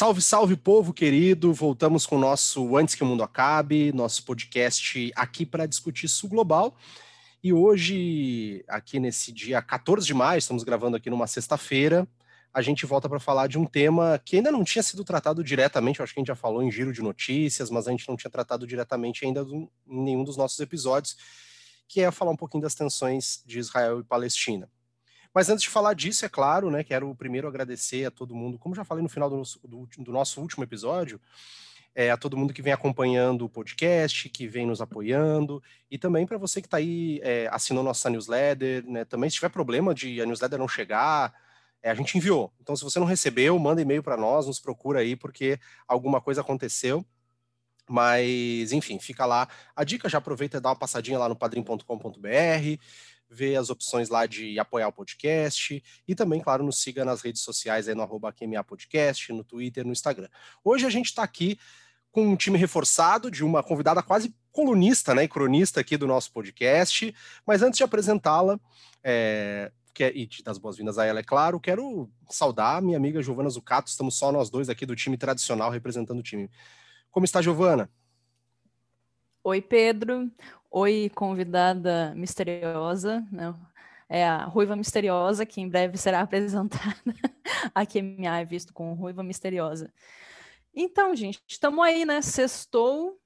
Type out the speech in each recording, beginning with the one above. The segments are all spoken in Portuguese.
Salve, salve, povo querido! Voltamos com o nosso Antes que o Mundo Acabe, nosso podcast aqui para discutir Sul Global. E hoje, aqui nesse dia 14 de maio, estamos gravando aqui numa sexta-feira, a gente volta para falar de um tema que ainda não tinha sido tratado diretamente, acho que a gente já falou em giro de notícias, mas a gente não tinha tratado diretamente ainda em nenhum dos nossos episódios, que é falar um pouquinho das tensões de Israel e Palestina. Mas antes de falar disso, é claro, né, quero primeiro agradecer a todo mundo, como já falei no final do nosso, do, do nosso último episódio, é, a todo mundo que vem acompanhando o podcast, que vem nos apoiando, e também para você que está aí, é, assinou nossa newsletter, né, também se tiver problema de a newsletter não chegar, é, a gente enviou. Então, se você não recebeu, manda e-mail para nós, nos procura aí, porque alguma coisa aconteceu. Mas, enfim, fica lá. A dica já aproveita e dá uma passadinha lá no padrim.com.br ver as opções lá de apoiar o podcast e também, claro, nos siga nas redes sociais aí no arroba QMA Podcast, no Twitter, no Instagram. Hoje a gente está aqui com um time reforçado de uma convidada quase colunista né, e cronista aqui do nosso podcast, mas antes de apresentá-la, é, e te dar as boas-vindas a ela, é claro, quero saudar minha amiga Giovana Zucato, estamos só nós dois aqui do time tradicional representando o time. Como está, Giovana? Oi, Pedro. Oi, convidada misteriosa, né? É a Ruiva Misteriosa, que em breve será apresentada aqui em minha visto com Ruiva Misteriosa. Então, gente, estamos aí, né? Sextou,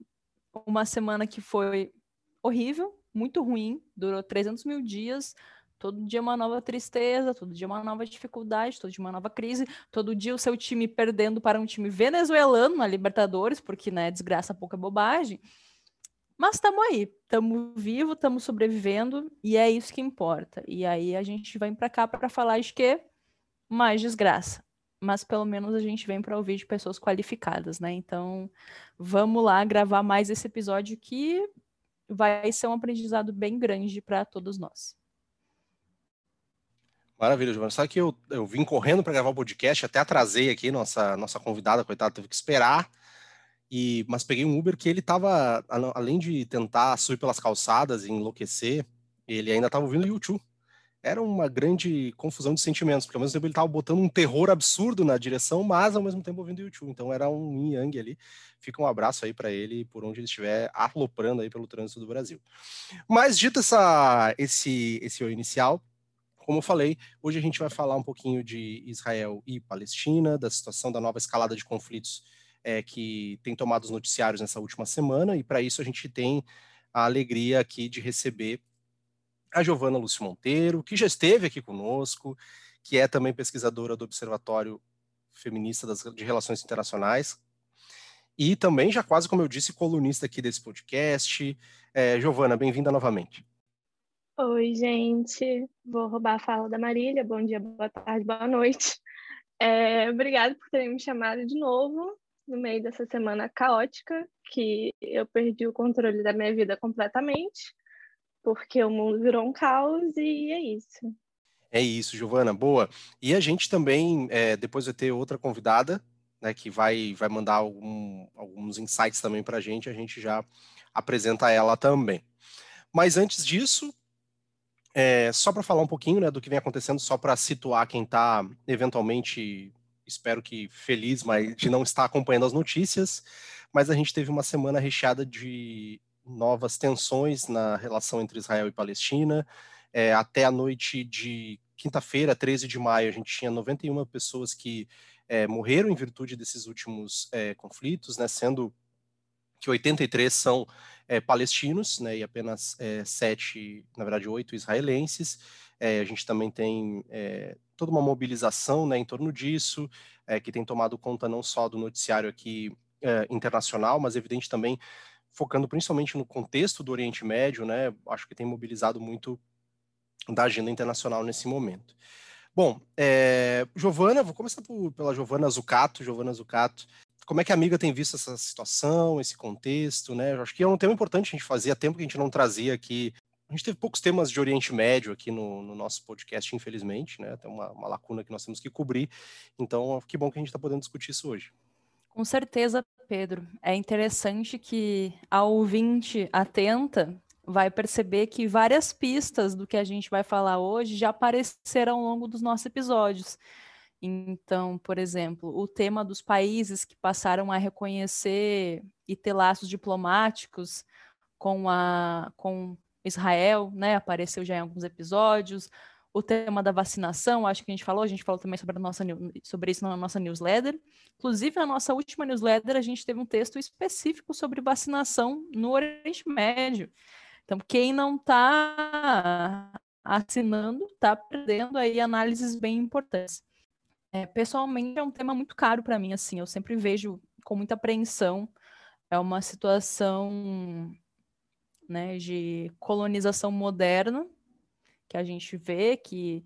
uma semana que foi horrível, muito ruim, durou 300 mil dias, todo dia uma nova tristeza, todo dia uma nova dificuldade, todo dia uma nova crise, todo dia o seu time perdendo para um time venezuelano na Libertadores, porque, né, desgraça pouca bobagem. Mas estamos aí, estamos vivos, estamos sobrevivendo e é isso que importa. E aí a gente vem para cá para falar de que mais desgraça. Mas pelo menos a gente vem para ouvir de pessoas qualificadas, né? Então vamos lá gravar mais esse episódio que vai ser um aprendizado bem grande para todos nós. Maravilha, Giovana. Sabe que eu, eu vim correndo para gravar o podcast, até atrasei aqui, nossa, nossa convidada, coitada, teve que esperar e, mas peguei um Uber que ele tava, além de tentar subir pelas calçadas e enlouquecer, ele ainda estava ouvindo YouTube. Era uma grande confusão de sentimentos, porque ao mesmo tempo ele estava botando um terror absurdo na direção, mas ao mesmo tempo ouvindo YouTube. Então era um yin yang ali. Fica um abraço aí para ele por onde ele estiver aloprando aí pelo trânsito do Brasil. Mas dito essa, esse, esse inicial, como eu falei, hoje a gente vai falar um pouquinho de Israel e Palestina, da situação da nova escalada de conflitos é, que tem tomado os noticiários nessa última semana, e para isso a gente tem a alegria aqui de receber a Giovana Lúcio Monteiro, que já esteve aqui conosco, que é também pesquisadora do Observatório Feminista das, de Relações Internacionais, e também, já quase como eu disse, colunista aqui desse podcast. É, Giovana, bem-vinda novamente. Oi, gente. Vou roubar a fala da Marília. Bom dia, boa tarde, boa noite. É, obrigada por terem me chamado de novo no meio dessa semana caótica, que eu perdi o controle da minha vida completamente, porque o mundo virou um caos e é isso. É isso, Giovana, boa. E a gente também, é, depois vai ter outra convidada, né, que vai, vai mandar algum, alguns insights também para a gente, a gente já apresenta ela também. Mas antes disso, é, só para falar um pouquinho né, do que vem acontecendo, só para situar quem está eventualmente espero que feliz, mas de não estar acompanhando as notícias, mas a gente teve uma semana recheada de novas tensões na relação entre Israel e Palestina. É, até a noite de quinta-feira, 13 de maio, a gente tinha 91 pessoas que é, morreram em virtude desses últimos é, conflitos, né, sendo que 83 são é, palestinos, né, e apenas é, sete, na verdade, oito israelenses. É, a gente também tem é, toda uma mobilização né, em torno disso, é, que tem tomado conta não só do noticiário aqui é, internacional, mas evidente também focando principalmente no contexto do Oriente Médio, né? Acho que tem mobilizado muito da agenda internacional nesse momento. Bom, é, Giovana, vou começar por, pela Giovana Zucato. Giovana Zucato, como é que a amiga tem visto essa situação, esse contexto, né? Eu acho que é um tema importante a gente fazer, há tempo que a gente não trazia aqui a gente teve poucos temas de Oriente Médio aqui no, no nosso podcast, infelizmente, né? Tem uma, uma, lacuna que nós temos que cobrir. Então, que bom que a gente está podendo discutir isso hoje. Com certeza, Pedro. É interessante que a ouvinte atenta vai perceber que várias pistas do que a gente vai falar hoje já apareceram ao longo dos nossos episódios. Então, por exemplo, o tema dos países que passaram a reconhecer e ter laços diplomáticos com, a, com Israel, né, apareceu já em alguns episódios. O tema da vacinação, acho que a gente falou, a gente falou também sobre, a nossa, sobre isso na nossa newsletter. Inclusive, na nossa última newsletter, a gente teve um texto específico sobre vacinação no Oriente Médio. Então, quem não está assinando, está perdendo aí análises bem importantes. É, pessoalmente, é um tema muito caro para mim, assim, eu sempre vejo com muita apreensão. É uma situação né, de colonização moderna que a gente vê, que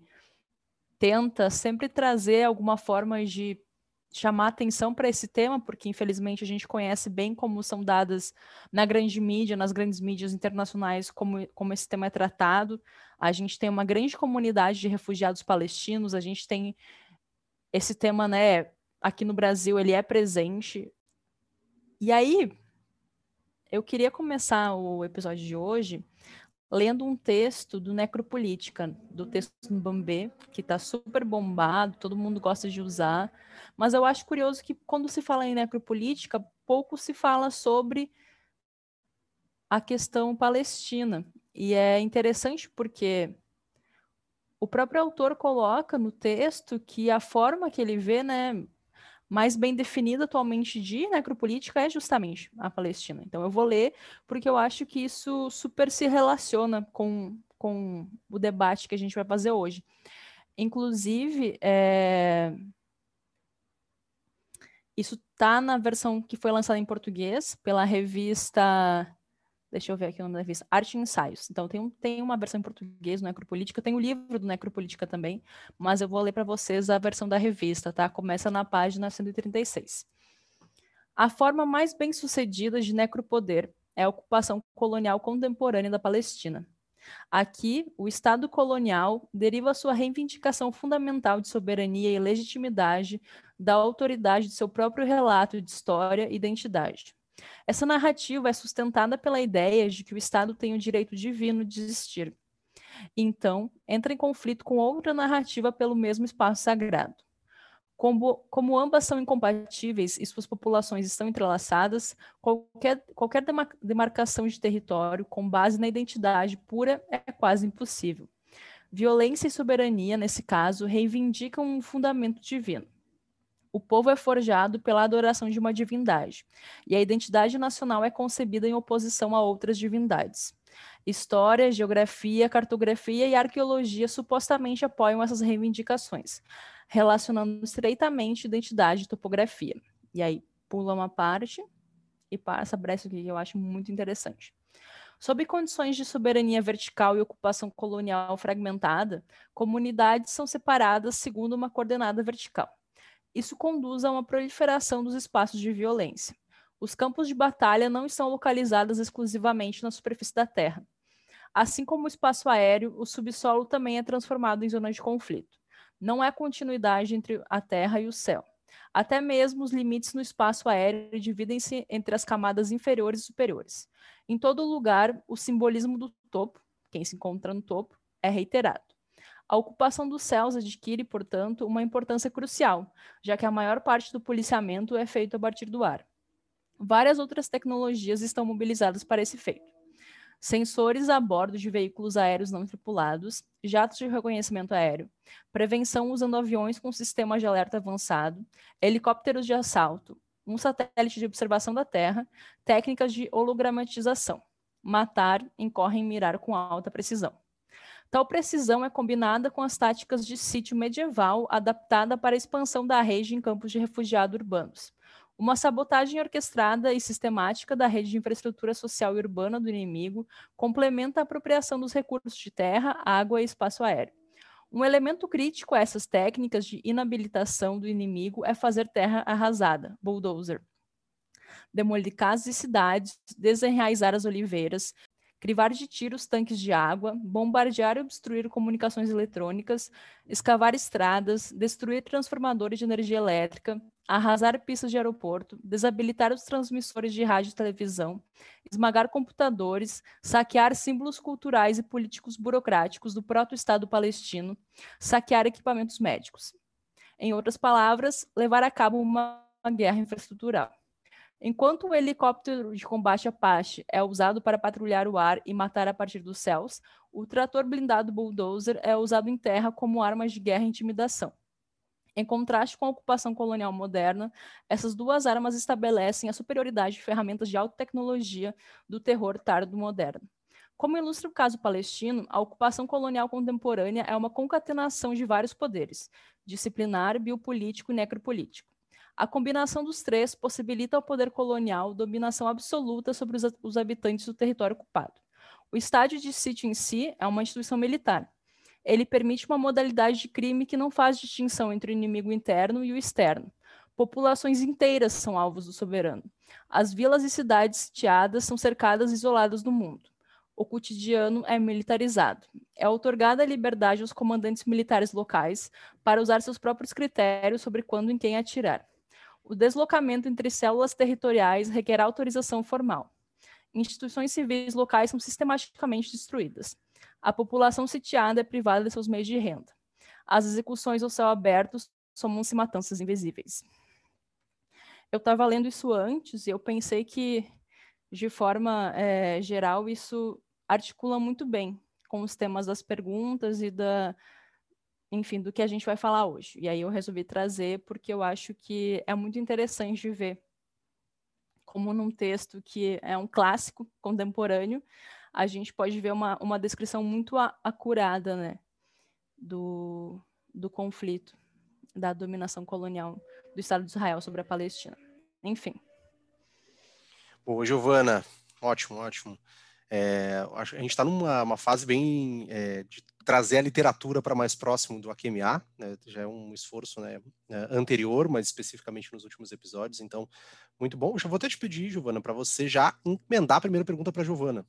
tenta sempre trazer alguma forma de chamar atenção para esse tema, porque infelizmente a gente conhece bem como são dadas na grande mídia, nas grandes mídias internacionais, como, como esse tema é tratado. A gente tem uma grande comunidade de refugiados palestinos, a gente tem esse tema, né, aqui no Brasil, ele é presente. E aí, eu queria começar o episódio de hoje lendo um texto do Necropolítica, do texto no Bambê, que está super bombado, todo mundo gosta de usar, mas eu acho curioso que quando se fala em necropolítica, pouco se fala sobre a questão palestina. E é interessante porque o próprio autor coloca no texto que a forma que ele vê, né, mais bem definida atualmente de necropolítica é justamente a Palestina. Então eu vou ler porque eu acho que isso super se relaciona com, com o debate que a gente vai fazer hoje. Inclusive, é... isso está na versão que foi lançada em português pela revista Deixa eu ver aqui o nome da revista. Arte e Ensaios. Então, tem, um, tem uma versão em português do Necropolítica, tem o um livro do Necropolítica também, mas eu vou ler para vocês a versão da revista, tá? Começa na página 136. A forma mais bem sucedida de necropoder é a ocupação colonial contemporânea da Palestina. Aqui, o Estado colonial deriva sua reivindicação fundamental de soberania e legitimidade da autoridade de seu próprio relato de história e identidade. Essa narrativa é sustentada pela ideia de que o Estado tem o direito divino de existir. Então, entra em conflito com outra narrativa pelo mesmo espaço sagrado. Como, como, ambas são incompatíveis e suas populações estão entrelaçadas, qualquer, qualquer demarcação de território com base na identidade pura é quase impossível. Violência e soberania, nesse caso, reivindicam um fundamento divino. O povo é forjado pela adoração de uma divindade, e a identidade nacional é concebida em oposição a outras divindades. História, geografia, cartografia e arqueologia supostamente apoiam essas reivindicações, relacionando estreitamente identidade e topografia. E aí, pula uma parte e passa para essa aqui que eu acho muito interessante. Sob condições de soberania vertical e ocupação colonial fragmentada, comunidades são separadas segundo uma coordenada vertical. Isso conduz a uma proliferação dos espaços de violência. Os campos de batalha não estão localizados exclusivamente na superfície da Terra. Assim como o espaço aéreo, o subsolo também é transformado em zona de conflito. Não há continuidade entre a Terra e o céu. Até mesmo os limites no espaço aéreo dividem-se entre as camadas inferiores e superiores. Em todo lugar, o simbolismo do topo, quem se encontra no topo, é reiterado. A ocupação dos céus adquire, portanto, uma importância crucial, já que a maior parte do policiamento é feito a partir do ar. Várias outras tecnologias estão mobilizadas para esse feito. Sensores a bordo de veículos aéreos não tripulados, jatos de reconhecimento aéreo, prevenção usando aviões com sistema de alerta avançado, helicópteros de assalto, um satélite de observação da Terra, técnicas de hologramatização. Matar, incorre em mirar com alta precisão. Tal precisão é combinada com as táticas de sítio medieval adaptada para a expansão da rede em campos de refugiados urbanos. Uma sabotagem orquestrada e sistemática da rede de infraestrutura social e urbana do inimigo complementa a apropriação dos recursos de terra, água e espaço aéreo. Um elemento crítico a essas técnicas de inabilitação do inimigo é fazer terra arrasada, bulldozer. Demolir casas e cidades, desenraizar as oliveiras, crivar de tiros tanques de água, bombardear e obstruir comunicações eletrônicas, escavar estradas, destruir transformadores de energia elétrica, arrasar pistas de aeroporto, desabilitar os transmissores de rádio e televisão, esmagar computadores, saquear símbolos culturais e políticos burocráticos do proto-estado palestino, saquear equipamentos médicos. Em outras palavras, levar a cabo uma guerra infraestrutural. Enquanto o helicóptero de combate Apache é usado para patrulhar o ar e matar a partir dos céus, o trator blindado Bulldozer é usado em terra como arma de guerra e intimidação. Em contraste com a ocupação colonial moderna, essas duas armas estabelecem a superioridade de ferramentas de alta tecnologia do terror tardo moderno. Como ilustra o caso palestino, a ocupação colonial contemporânea é uma concatenação de vários poderes, disciplinar, biopolítico e necropolítico. A combinação dos três possibilita ao poder colonial dominação absoluta sobre os, os habitantes do território ocupado. O estádio de sítio em si é uma instituição militar. Ele permite uma modalidade de crime que não faz distinção entre o inimigo interno e o externo. Populações inteiras são alvos do soberano. As vilas e cidades sitiadas são cercadas e isoladas do mundo. O cotidiano é militarizado. É otorgada a liberdade aos comandantes militares locais para usar seus próprios critérios sobre quando e em quem atirar. O deslocamento entre células territoriais requer autorização formal. Instituições civis locais são sistematicamente destruídas. A população sitiada é privada de seus meios de renda. As execuções ao céu aberto somam-se matanças invisíveis. Eu estava lendo isso antes e eu pensei que, de forma é, geral, isso articula muito bem com os temas das perguntas e da, enfim, do que a gente vai falar hoje. E aí eu resolvi trazer porque eu acho que é muito interessante de ver como num texto que é um clássico contemporâneo, a gente pode ver uma, uma descrição muito acurada, né, do, do conflito, da dominação colonial do Estado de Israel sobre a Palestina. Enfim. Boa, Giovana. Ótimo, ótimo. É, a gente está numa fase bem é, de trazer a literatura para mais próximo do AQMA, né, já é um esforço né, é, anterior, mas especificamente nos últimos episódios, então, muito bom. Já vou até te pedir, Giovana, para você já emendar a primeira pergunta para a Giovana.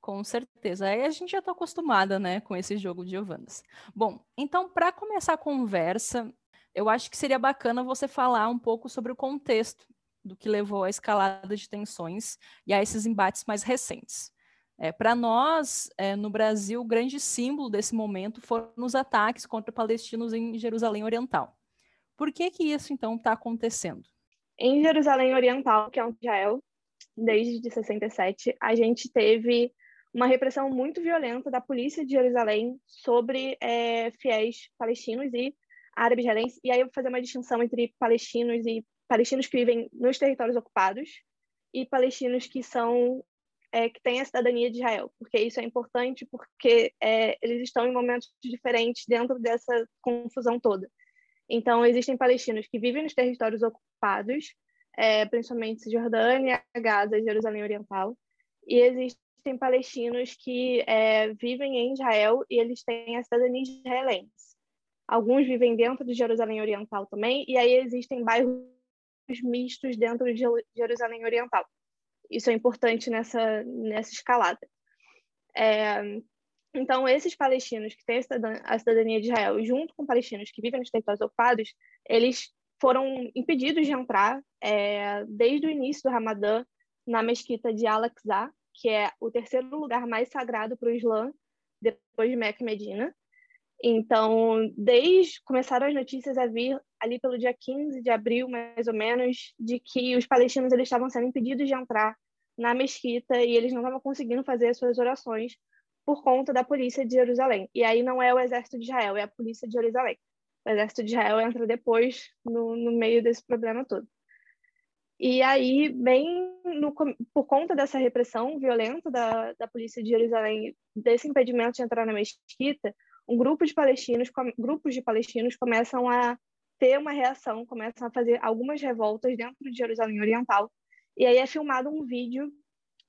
Com certeza. Aí a gente já está acostumada, né, com esse jogo de Giovanas. Bom, então, para começar a conversa, eu acho que seria bacana você falar um pouco sobre o contexto do que levou à escalada de tensões e a esses embates mais recentes. É, Para nós, é, no Brasil, o grande símbolo desse momento foram os ataques contra palestinos em Jerusalém Oriental. Por que que isso, então, está acontecendo? Em Jerusalém Oriental, que é onde Israel, desde 67, a gente teve uma repressão muito violenta da polícia de Jerusalém sobre é, fiéis palestinos e árabes israelenses. E aí eu vou fazer uma distinção entre palestinos e palestinos que vivem nos territórios ocupados e palestinos que são é, que têm a cidadania de Israel, porque isso é importante porque é, eles estão em momentos diferentes dentro dessa confusão toda. Então, existem palestinos que vivem nos territórios ocupados, é, principalmente Jordânia, Gaza e Jerusalém Oriental, e existem palestinos que é, vivem em Israel e eles têm a cidadania israelense. Alguns vivem dentro de Jerusalém Oriental também, e aí existem bairros mistos dentro de Jerusalém Oriental. Isso é importante nessa, nessa escalada. É, então, esses palestinos que têm a cidadania de Israel, junto com palestinos que vivem nos territórios ocupados, eles foram impedidos de entrar é, desde o início do Ramadã na mesquita de Al-Aqsa, que é o terceiro lugar mais sagrado para o Islã, depois de Meca e Medina. Então, desde começaram as notícias a vir ali pelo dia 15 de abril, mais ou menos, de que os palestinos eles estavam sendo impedidos de entrar na mesquita e eles não estavam conseguindo fazer as suas orações por conta da polícia de Jerusalém. E aí não é o exército de Israel, é a polícia de Jerusalém. O exército de Israel entra depois no, no meio desse problema todo. E aí, bem no, por conta dessa repressão violenta da, da polícia de Jerusalém, desse impedimento de entrar na mesquita, um grupo de palestinos, grupos de palestinos começam a ter uma reação, começam a fazer algumas revoltas dentro de Jerusalém Oriental. E aí é filmado um vídeo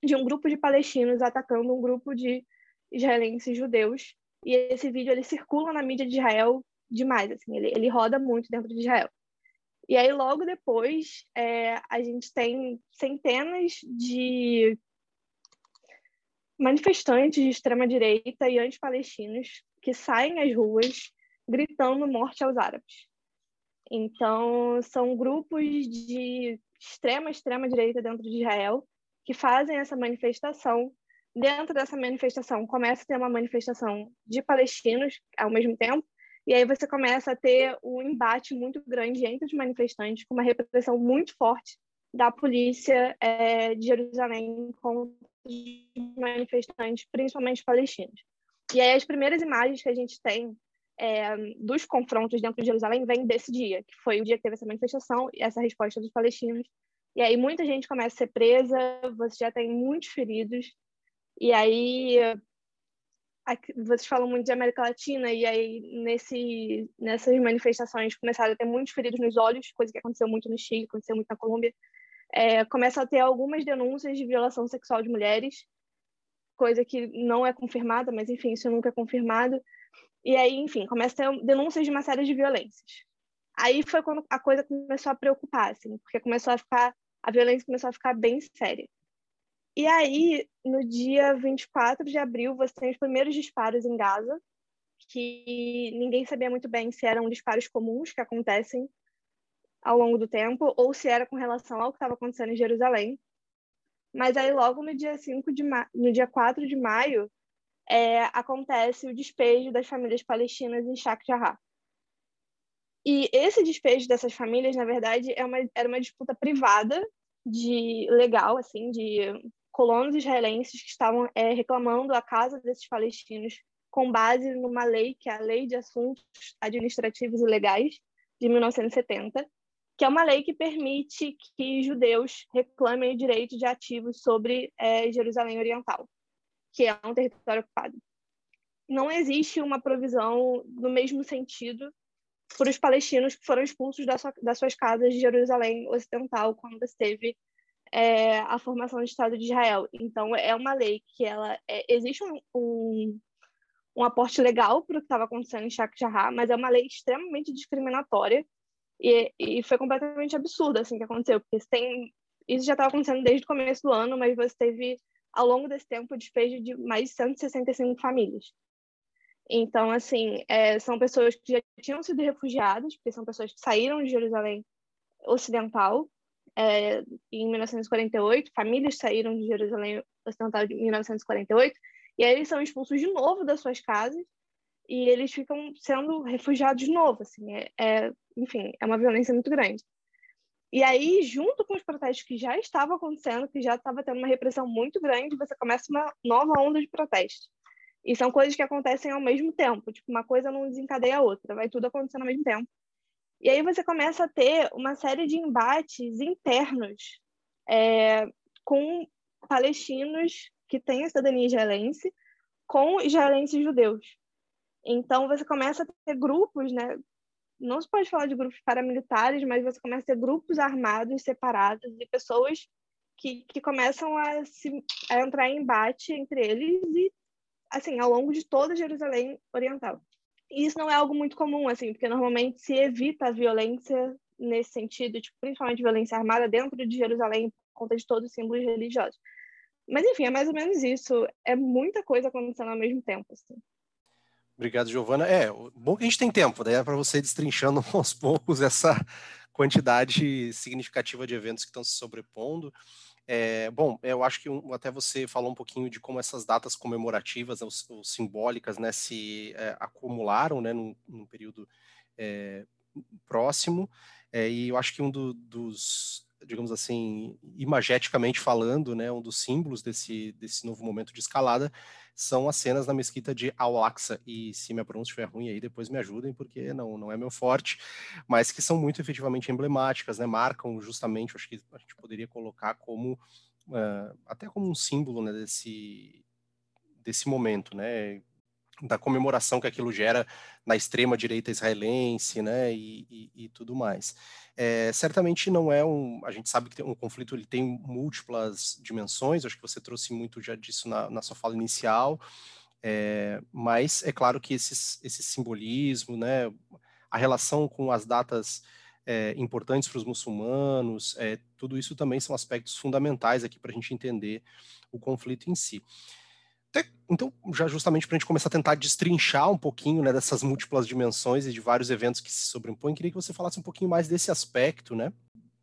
de um grupo de palestinos atacando um grupo de israelenses judeus. E esse vídeo ele circula na mídia de Israel demais, assim, ele, ele roda muito dentro de Israel. E aí logo depois é, a gente tem centenas de manifestantes de extrema direita e anti-palestinos que saem às ruas gritando morte aos árabes. Então, são grupos de extrema, extrema direita dentro de Israel que fazem essa manifestação. Dentro dessa manifestação, começa a ter uma manifestação de palestinos ao mesmo tempo, E aí você começa a ter um embate muito grande entre os manifestantes, com uma repressão muito forte da polícia é, de Jerusalém contra os manifestantes, principalmente palestinos. E aí as primeiras imagens que a gente tem é, dos confrontos dentro de Jerusalém vêm desse dia, que foi o dia que teve essa manifestação e essa resposta dos palestinos. E aí muita gente começa a ser presa, você já tem muitos feridos, e aí vocês falam muito de América Latina e aí nesse nessas manifestações começaram a ter muitos feridos nos olhos, coisa que aconteceu muito no Chile, aconteceu muito na Colômbia. É, começa a ter algumas denúncias de violação sexual de mulheres, coisa que não é confirmada, mas enfim, isso nunca é confirmado. E aí, enfim, começa a ter denúncias de uma série de violências. Aí foi quando a coisa começou a preocupar, assim, porque começou a ficar a violência começou a ficar bem séria. E aí, no dia 24 de abril, você tem os primeiros disparos em Gaza, que ninguém sabia muito bem se eram disparos comuns que acontecem ao longo do tempo ou se era com relação ao que estava acontecendo em Jerusalém. Mas aí logo no dia 5 de ma... no dia 4 de maio, é, acontece o despejo das famílias palestinas em Sheikh Jarrah. E esse despejo dessas famílias, na verdade, é uma, era uma disputa privada de legal, assim, de colonos israelenses que estavam é, reclamando a casa desses palestinos com base numa lei, que é a Lei de Assuntos Administrativos e Legais, de 1970, que é uma lei que permite que judeus reclamem o direito de ativos sobre é, Jerusalém Oriental, que é um território ocupado. Não existe uma provisão no mesmo sentido para os palestinos que foram expulsos da sua, das suas casas de Jerusalém Ocidental quando esteve é, a formação do Estado de Israel. Então, é uma lei que ela é, existe um, um, um, aporte legal para o que estava acontecendo em Sheikh mas é uma lei extremamente discriminatória e, e foi completamente absurdo assim que aconteceu, porque tem isso já estava acontecendo desde o começo do ano, mas você teve ao longo desse tempo o despejo de mais de 165 famílias. Então, assim, é, são pessoas que já tinham sido refugiadas, porque são pessoas que saíram de Jerusalém Ocidental é, em 1948, famílias saíram de Jerusalém Ocidental em 1948, e aí eles são expulsos de novo das suas casas e eles ficam sendo refugiados de novo, assim, é, é, enfim, é uma violência muito grande. E aí, junto com os protestos que já estavam acontecendo, que já estava tendo uma repressão muito grande, você começa uma nova onda de protestos. E são coisas que acontecem ao mesmo tempo, tipo, uma coisa não desencadeia a outra, vai tudo acontecendo ao mesmo tempo. E aí você começa a ter uma série de embates internos é, com palestinos que têm a cidadania israelense com israelenses judeus. Então você começa a ter grupos, né? Não se pode falar de grupos paramilitares, mas você começa a ter grupos armados separados e pessoas que, que começam a, se, a entrar em embate entre eles e, assim, ao longo de toda Jerusalém Oriental. E isso não é algo muito comum, assim, porque normalmente se evita a violência nesse sentido, tipo, principalmente violência armada dentro de Jerusalém, por conta de todos os símbolos religiosos. Mas, enfim, é mais ou menos isso. É muita coisa acontecendo ao mesmo tempo, assim. Obrigado, Giovana. É, bom que a gente tem tempo, daí é para você destrinchando aos poucos essa quantidade significativa de eventos que estão se sobrepondo. É, bom, eu acho que um, até você falou um pouquinho de como essas datas comemorativas ou, ou simbólicas né, se é, acumularam né, num, num período é, próximo, é, e eu acho que um do, dos, digamos assim, imageticamente falando, né, um dos símbolos desse, desse novo momento de escalada são as cenas na mesquita de Al-Aqsa, e se minha pronúncia estiver ruim aí, depois me ajudem, porque não, não é meu forte, mas que são muito efetivamente emblemáticas, né, marcam justamente, acho que a gente poderia colocar como, uh, até como um símbolo, né, desse, desse momento, né, da comemoração que aquilo gera na extrema direita israelense, né, e, e, e tudo mais. É, certamente não é um, a gente sabe que um conflito ele tem múltiplas dimensões, acho que você trouxe muito já disso na, na sua fala inicial, é, mas é claro que esses, esse simbolismo, né, a relação com as datas é, importantes para os muçulmanos, é, tudo isso também são aspectos fundamentais aqui para a gente entender o conflito em si. Então, já justamente para a gente começar a tentar destrinchar um pouquinho né, dessas múltiplas dimensões e de vários eventos que se sobrepõem, queria que você falasse um pouquinho mais desse aspecto, né?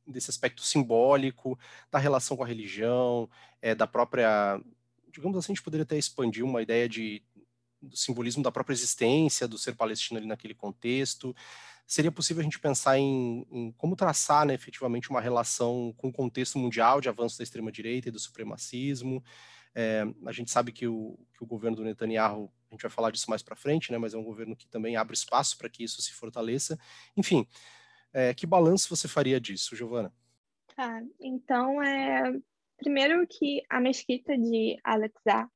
Desse aspecto simbólico, da relação com a religião, é, da própria. Digamos assim, a gente poderia até expandir uma ideia de do simbolismo da própria existência do ser palestino ali naquele contexto. Seria possível a gente pensar em, em como traçar né, efetivamente uma relação com o contexto mundial de avanço da extrema-direita e do supremacismo. É, a gente sabe que o, que o governo do Netanyahu, a gente vai falar disso mais para frente, né, mas é um governo que também abre espaço para que isso se fortaleça. Enfim, é, que balanço você faria disso, Giovana? Tá, então, é, primeiro que a mesquita de Alexa,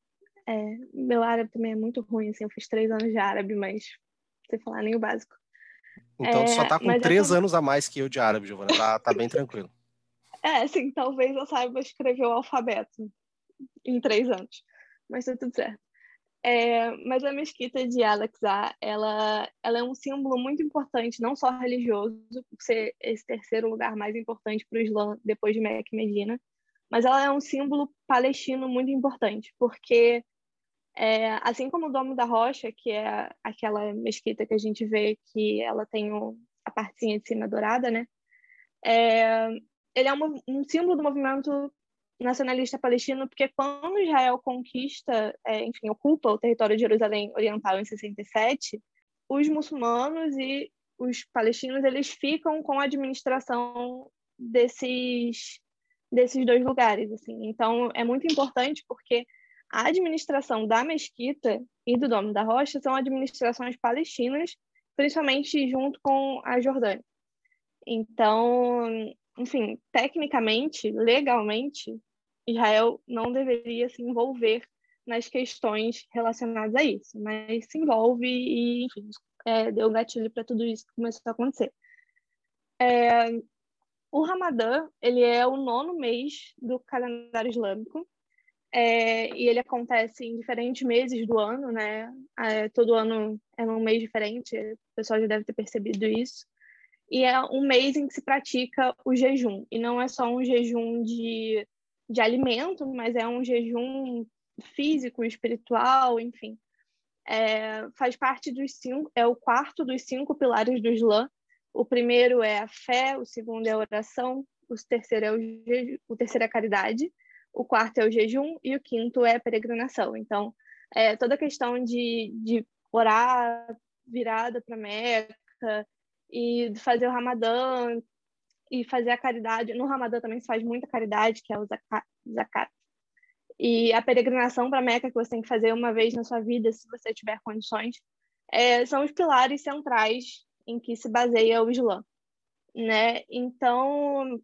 é, meu árabe também é muito ruim, assim, eu fiz três anos de árabe, mas sem falar nem o básico. Então, é, só tá com três anos a mais que eu de árabe, Giovana, tá, tá bem tranquilo. É, sim, talvez eu saiba escrever o alfabeto em três anos, mas tá tudo certo. É, mas a mesquita de Al-Aqsa, ela, ela é um símbolo muito importante, não só religioso, por ser esse terceiro lugar mais importante para o Islã depois de Meca e Medina, mas ela é um símbolo palestino muito importante, porque é, assim como o Domo da Rocha, que é aquela mesquita que a gente vê que ela tem o, a partezinha de cima dourada, né? É, ele é um símbolo do movimento nacionalista palestino, porque quando Israel conquista, é, enfim, ocupa o território de Jerusalém Oriental em 67, os muçulmanos e os palestinos eles ficam com a administração desses desses dois lugares, assim. Então é muito importante porque a administração da mesquita e do Domo da Rocha são administrações palestinas, principalmente junto com a Jordânia. Então, enfim, tecnicamente, legalmente, Israel não deveria se envolver nas questões relacionadas a isso, mas se envolve e, enfim, é, deu gatilho para tudo isso que começou a acontecer. É, o Ramadã, ele é o nono mês do calendário islâmico, é, e ele acontece em diferentes meses do ano, né? É, todo ano é um mês diferente, o pessoal já deve ter percebido isso. E é um mês em que se pratica o jejum, e não é só um jejum de de alimento, mas é um jejum físico, espiritual, enfim. É, faz parte dos cinco, é o quarto dos cinco pilares do Islã. O primeiro é a fé, o segundo é a oração, o terceiro é o, jejum, o terceiro é a caridade, o quarto é o jejum e o quinto é a peregrinação. Então, é, toda a questão de, de orar virada para Meca e fazer o Ramadã, e fazer a caridade. No Ramadã também se faz muita caridade, que é o zakat. E a peregrinação para Meca, que você tem que fazer uma vez na sua vida, se você tiver condições, é, são os pilares centrais em que se baseia o Islã. Né? Então,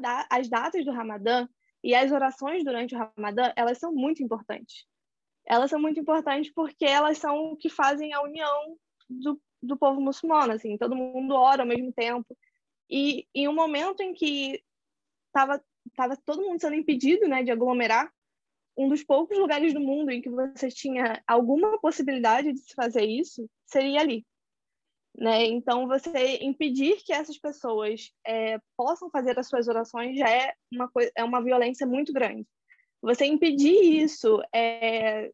da as datas do Ramadã e as orações durante o Ramadã, elas são muito importantes. Elas são muito importantes porque elas são o que fazem a união do, do povo muçulmano, assim, todo mundo ora ao mesmo tempo, e em um momento em que estava tava todo mundo sendo impedido né, de aglomerar, um dos poucos lugares do mundo em que você tinha alguma possibilidade de se fazer isso seria ali. Né? Então, você impedir que essas pessoas é, possam fazer as suas orações já é uma, é uma violência muito grande. Você impedir isso é,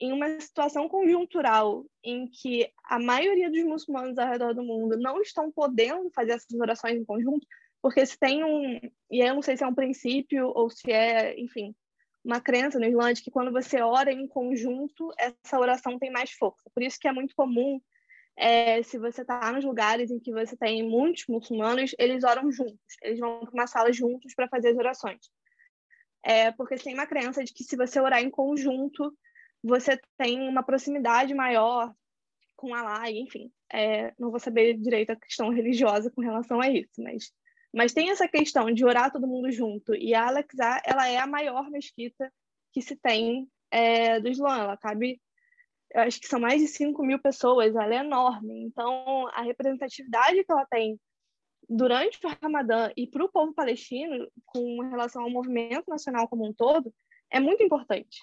em uma situação conjuntural em que a maioria dos muçulmanos ao redor do mundo não estão podendo fazer essas orações em conjunto, porque se tem um, e eu não sei se é um princípio ou se é, enfim, uma crença no Islã de que quando você ora em conjunto, essa oração tem mais força. Por isso que é muito comum, é, se você está nos lugares em que você tem muitos muçulmanos, eles oram juntos, eles vão para uma sala juntos para fazer as orações. É, porque tem uma crença de que se você orar em conjunto, você tem uma proximidade maior com Allah, enfim. É, não vou saber direito a questão religiosa com relação a isso, mas, mas tem essa questão de orar todo mundo junto. E a Al-Aqsa, ela é a maior mesquita que se tem é, do Islã. Ela cabe, acho que são mais de 5 mil pessoas, ela é enorme. Então, a representatividade que ela tem durante o Ramadã e para o povo palestino, com relação ao movimento nacional como um todo, é muito importante.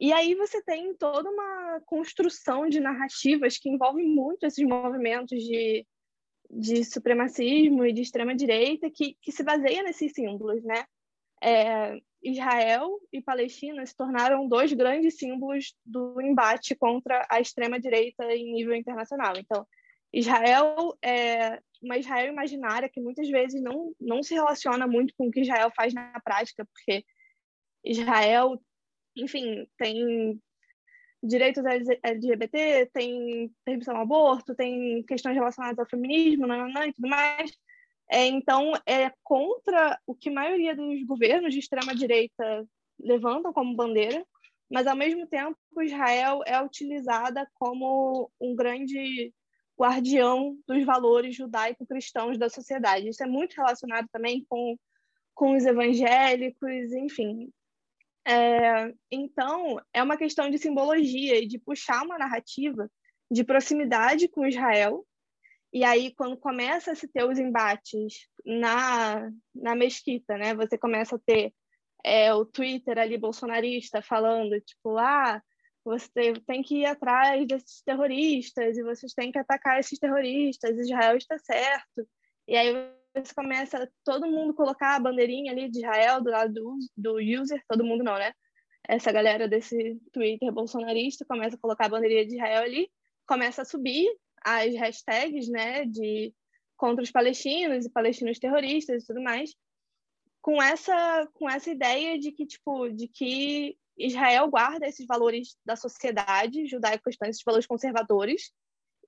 E aí você tem toda uma construção de narrativas que envolve muito esses movimentos de, de supremacismo e de extrema-direita que, que se baseia nesses símbolos, né? É, Israel e Palestina se tornaram dois grandes símbolos do embate contra a extrema-direita em nível internacional. Então, Israel é uma Israel imaginária que muitas vezes não, não se relaciona muito com o que Israel faz na prática, porque Israel enfim, tem direitos LGBT, tem permissão ao aborto, tem questões relacionadas ao feminismo, nananã, e tudo mais. É, então, é contra o que a maioria dos governos de extrema-direita levantam como bandeira, mas, ao mesmo tempo, Israel é utilizada como um grande guardião dos valores judaico-cristãos da sociedade. Isso é muito relacionado também com, com os evangélicos, enfim. É, então, é uma questão de simbologia e de puxar uma narrativa de proximidade com Israel. E aí, quando começa a se ter os embates na, na mesquita, né, você começa a ter é, o Twitter ali bolsonarista falando, tipo, ah, você tem que ir atrás desses terroristas e vocês têm que atacar esses terroristas, Israel está certo. E aí começa todo mundo colocar a bandeirinha ali de Israel do lado do, do user, todo mundo não, né? Essa galera desse Twitter bolsonarista começa a colocar a bandeirinha de Israel ali, começa a subir as hashtags, né, de contra os palestinos e palestinos terroristas e tudo mais, com essa com essa ideia de que tipo de que Israel guarda esses valores da sociedade judaico-cristã, esses valores conservadores,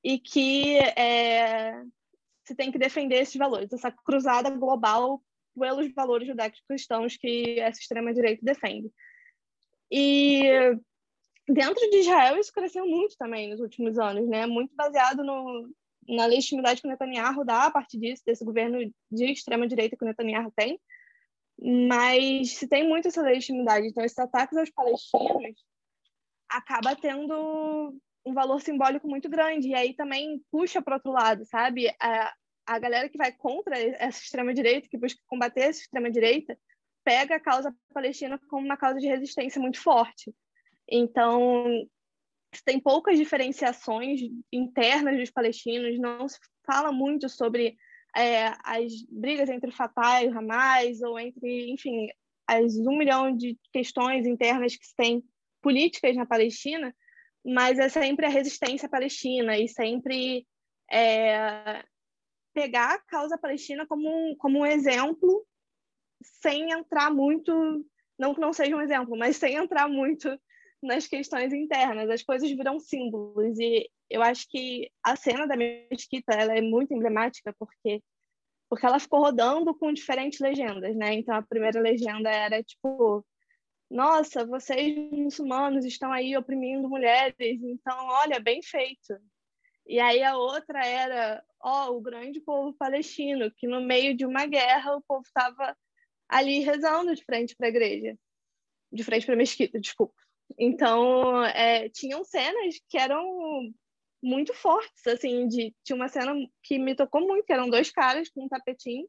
e que é, se tem que defender esses valores, essa cruzada global pelos valores judaico-cristãos que essa extrema-direita defende. E dentro de Israel isso cresceu muito também nos últimos anos, né? Muito baseado no, na legitimidade que o Netanyahu dá a partir disso, desse governo de extrema-direita que o Netanyahu tem, mas se tem muito essa legitimidade, então esses ataques aos palestinos acaba tendo um valor simbólico muito grande, e aí também puxa para outro lado, sabe? A, a galera que vai contra essa extrema-direita, que busca combater essa extrema-direita, pega a causa palestina como uma causa de resistência muito forte. Então, tem poucas diferenciações internas dos palestinos, não se fala muito sobre é, as brigas entre o Fatah e o Hamas, ou entre, enfim, as um milhão de questões internas que se tem políticas na Palestina, mas é sempre a resistência palestina e sempre é, pegar a causa palestina como um, como um exemplo, sem entrar muito, não que não seja um exemplo, mas sem entrar muito nas questões internas. As coisas viram símbolos e eu acho que a cena da mesquita ela é muito emblemática porque porque ela ficou rodando com diferentes legendas, né? Então a primeira legenda era tipo nossa, vocês muçulmanos estão aí oprimindo mulheres, então olha, bem feito. E aí a outra era, ó, o grande povo palestino, que no meio de uma guerra o povo estava ali rezando de frente para a igreja, de frente para a mesquita, desculpa. Então, é, tinham cenas que eram muito fortes, assim, de, tinha uma cena que me tocou muito, que eram dois caras com um tapetinho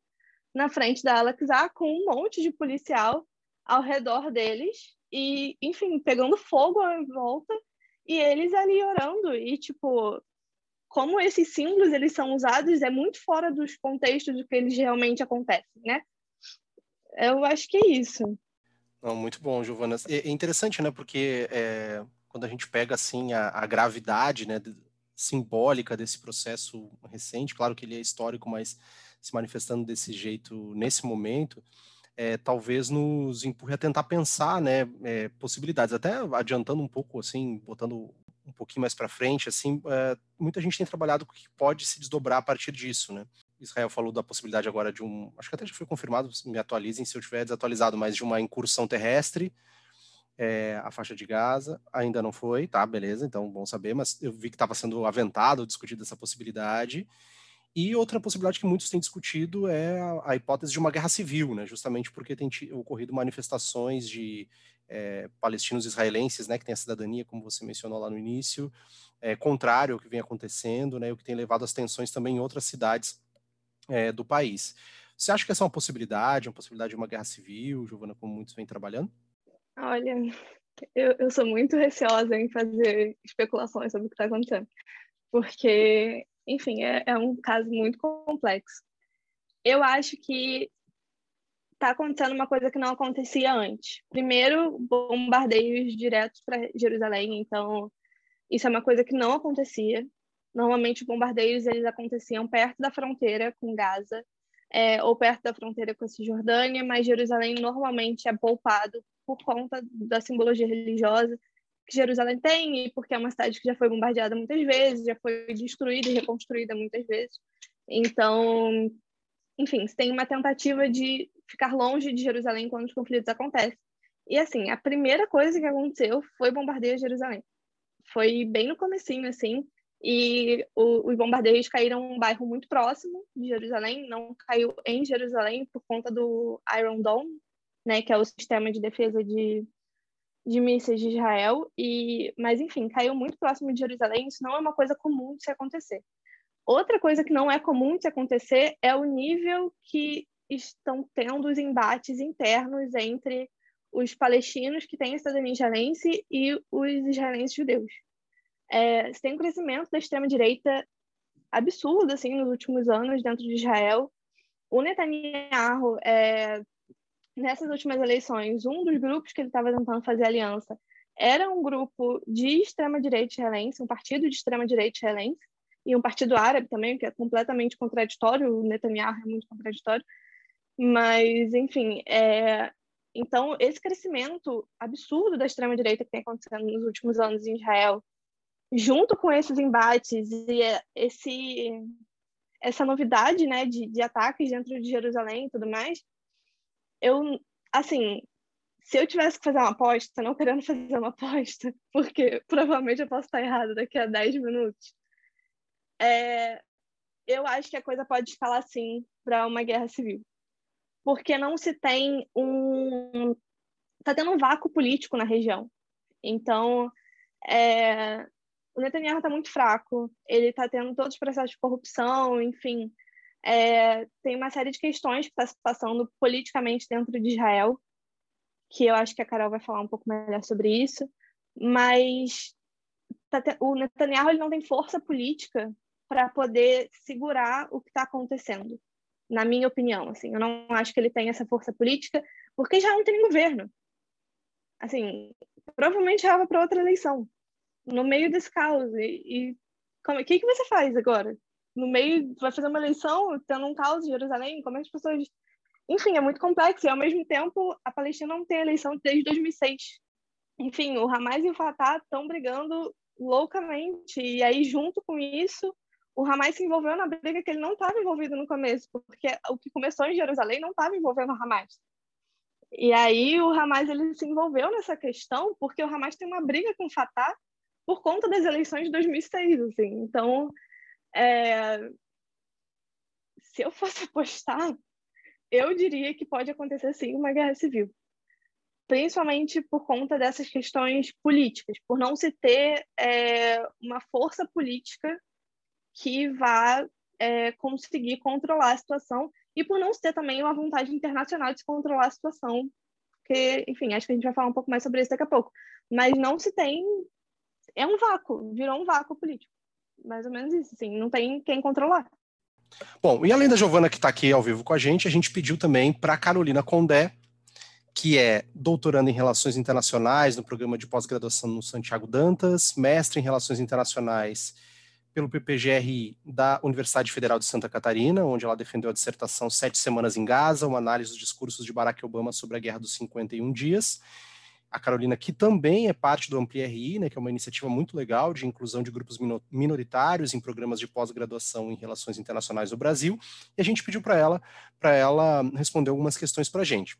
na frente da Alexa, com um monte de policial ao redor deles, e, enfim, pegando fogo em volta, e eles ali orando, e, tipo, como esses símbolos eles são usados é muito fora dos contextos do que eles realmente acontecem, né? Eu acho que é isso. Não, muito bom, Giovana. É interessante, né? Porque é, quando a gente pega assim a, a gravidade, né, simbólica desse processo recente, claro que ele é histórico, mas se manifestando desse jeito nesse momento, é, talvez nos empurre a tentar pensar, né, é, possibilidades. Até adiantando um pouco, assim, botando um pouquinho mais para frente, assim, é, muita gente tem trabalhado com o que pode se desdobrar a partir disso, né? Israel falou da possibilidade agora de um, acho que até já foi confirmado, me atualizem se eu estiver desatualizado, mas de uma incursão terrestre, é, a faixa de Gaza, ainda não foi, tá, beleza, então bom saber, mas eu vi que estava sendo aventado, discutido essa possibilidade, e outra possibilidade que muitos têm discutido é a, a hipótese de uma guerra civil, né, justamente porque tem ocorrido manifestações de é, palestinos israelenses, né, que têm a cidadania, como você mencionou lá no início, é, contrário ao que vem acontecendo, né, o que tem levado às tensões também em outras cidades é, do país. Você acha que essa é uma possibilidade, uma possibilidade de uma guerra civil, Giovana, como muitos vêm trabalhando? Olha, eu, eu sou muito receosa em fazer especulações sobre o que está acontecendo, porque, enfim, é, é um caso muito complexo. Eu acho que está acontecendo uma coisa que não acontecia antes. Primeiro, bombardeios diretos para Jerusalém, então isso é uma coisa que não acontecia. Normalmente, os bombardeios eles aconteciam perto da fronteira com Gaza é, ou perto da fronteira com a Cisjordânia, mas Jerusalém normalmente é poupado por conta da simbologia religiosa, que Jerusalém tem e porque é uma cidade que já foi bombardeada muitas vezes, já foi destruída e reconstruída muitas vezes. Então, enfim, se tem uma tentativa de ficar longe de Jerusalém quando os conflitos acontecem. E assim, a primeira coisa que aconteceu foi bombardeio Jerusalém. Foi bem no comecinho, assim, e o, os bombardeios caíram em um bairro muito próximo de Jerusalém, não caiu em Jerusalém por conta do Iron Dome, né, que é o sistema de defesa de, de mísseis de Israel, e mas enfim, caiu muito próximo de Jerusalém, isso não é uma coisa comum de se acontecer. Outra coisa que não é comum de acontecer é o nível que estão tendo os embates internos entre os palestinos que têm cidadania israelense e os israelenses judeus. É, tem um crescimento da extrema-direita absurdo assim, nos últimos anos dentro de Israel. O Netanyahu, é, nessas últimas eleições, um dos grupos que ele estava tentando fazer aliança era um grupo de extrema-direita israelense, um partido de extrema-direita israelense, e um partido árabe também, que é completamente contraditório, o Netanyahu é muito contraditório. Mas, enfim, é... então esse crescimento absurdo da extrema-direita que tem acontecendo nos últimos anos em Israel, junto com esses embates e esse essa novidade, né, de, de ataques dentro de Jerusalém e tudo mais, eu, assim, se eu tivesse que fazer uma aposta, não querendo fazer uma aposta, porque provavelmente eu posso estar errada daqui a 10 minutos, é, eu acho que a coisa pode escalar, sim, para uma guerra civil. Porque não se tem um. Está tendo um vácuo político na região. Então, é, o Netanyahu está muito fraco, ele está tendo todos os processos de corrupção, enfim. É, tem uma série de questões que está se passando politicamente dentro de Israel, que eu acho que a Carol vai falar um pouco melhor sobre isso, mas tá o Netanyahu ele não tem força política para poder segurar o que está acontecendo, na minha opinião. Assim, eu não acho que ele tem essa força política, porque já não tem governo. Assim, provavelmente já vai para outra eleição no meio desse caos. E, o que, que você faz agora? No meio, vai fazer uma eleição, tendo um caos em Jerusalém? Como é as pessoas. Enfim, é muito complexo. E, ao mesmo tempo, a Palestina não tem eleição desde 2006. Enfim, o Hamas e o Fatah estão brigando loucamente. E aí, junto com isso, o Hamas se envolveu na briga que ele não estava envolvido no começo, porque o que começou em Jerusalém não estava envolvendo o Hamas. E aí o Hamas ele se envolveu nessa questão porque o Hamas tem uma briga com o Fatah por conta das eleições de 2006, assim. Então, é... se eu fosse apostar, eu diria que pode acontecer sim uma guerra civil, principalmente por conta dessas questões políticas, por não se ter é, uma força política que vá é, conseguir controlar a situação e por não ter também uma vontade internacional de se controlar a situação, porque, enfim, acho que a gente vai falar um pouco mais sobre isso daqui a pouco, mas não se tem é um vácuo, virou um vácuo político. Mais ou menos isso, assim, não tem quem controlar. Bom, e além da Giovana que está aqui ao vivo com a gente, a gente pediu também para Carolina Condé, que é doutoranda em Relações Internacionais no programa de pós-graduação no Santiago Dantas, mestre em Relações Internacionais pelo PPGRI da Universidade Federal de Santa Catarina, onde ela defendeu a dissertação Sete Semanas em Gaza, uma análise dos discursos de Barack Obama sobre a Guerra dos 51 Dias, a Carolina, que também é parte do AmpliRI, né, que é uma iniciativa muito legal de inclusão de grupos minoritários em programas de pós-graduação em relações internacionais no Brasil, e a gente pediu para ela, para ela responder algumas questões para a gente.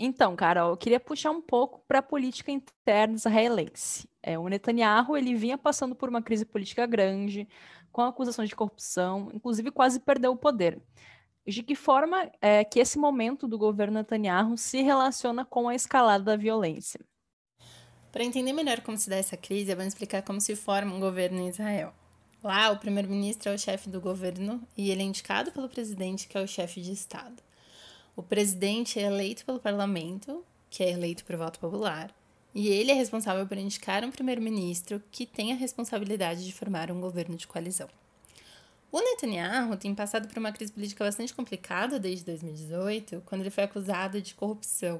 Então, Carol, eu queria puxar um pouco para a política interna israelense. É, o Netanyahu ele vinha passando por uma crise política grande, com acusações de corrupção, inclusive quase perdeu o poder. De que forma é, que esse momento do governo Netanyahu se relaciona com a escalada da violência? Para entender melhor como se dá essa crise, vamos explicar como se forma um governo em Israel. Lá, o primeiro-ministro é o chefe do governo e ele é indicado pelo presidente, que é o chefe de Estado. O presidente é eleito pelo parlamento, que é eleito por voto popular, e ele é responsável por indicar um primeiro-ministro que tem a responsabilidade de formar um governo de coalizão. O Netanyahu tem passado por uma crise política bastante complicada desde 2018, quando ele foi acusado de corrupção.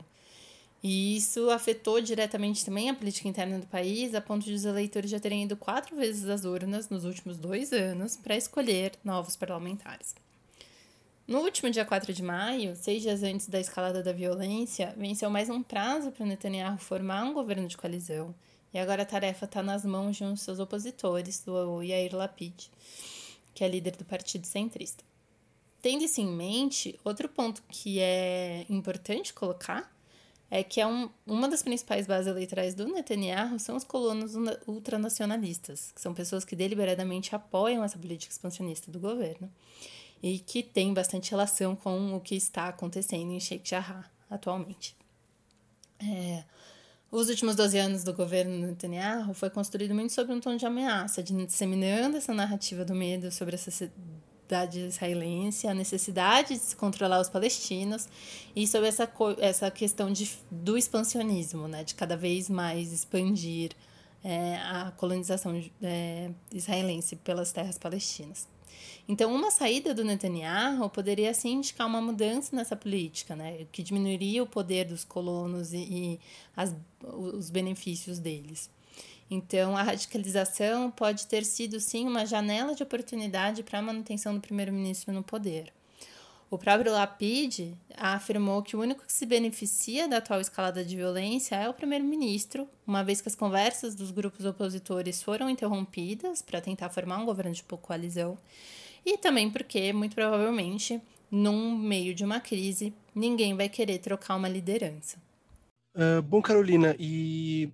E isso afetou diretamente também a política interna do país, a ponto de os eleitores já terem ido quatro vezes às urnas nos últimos dois anos para escolher novos parlamentares. No último dia 4 de maio, seis dias antes da escalada da violência, venceu mais um prazo para Netanyahu formar um governo de coalizão E agora a tarefa está nas mãos de um dos seus opositores, do Yair Lapid, que é líder do Partido Centrista. Tendo isso em mente, outro ponto que é importante colocar é que é um, uma das principais bases eleitorais do Netanyahu são os colonos ultranacionalistas, que são pessoas que deliberadamente apoiam essa política expansionista do governo e que tem bastante relação com o que está acontecendo em Sheikh Jarrah atualmente. É, os últimos 12 anos do governo Netanyahu foi construído muito sobre um tom de ameaça, de disseminando essa narrativa do medo sobre a sociedade israelense, a necessidade de se controlar os palestinos e sobre essa, essa questão de, do expansionismo, né, de cada vez mais expandir é, a colonização é, israelense pelas terras palestinas. Então, uma saída do Netanyahu poderia sim indicar uma mudança nessa política, né? que diminuiria o poder dos colonos e, e as, os benefícios deles. Então, a radicalização pode ter sido sim uma janela de oportunidade para a manutenção do primeiro-ministro no poder. O próprio Lapid afirmou que o único que se beneficia da atual escalada de violência é o primeiro-ministro, uma vez que as conversas dos grupos opositores foram interrompidas para tentar formar um governo de coalizão e também porque, muito provavelmente, num meio de uma crise, ninguém vai querer trocar uma liderança. Uh, bom, Carolina, e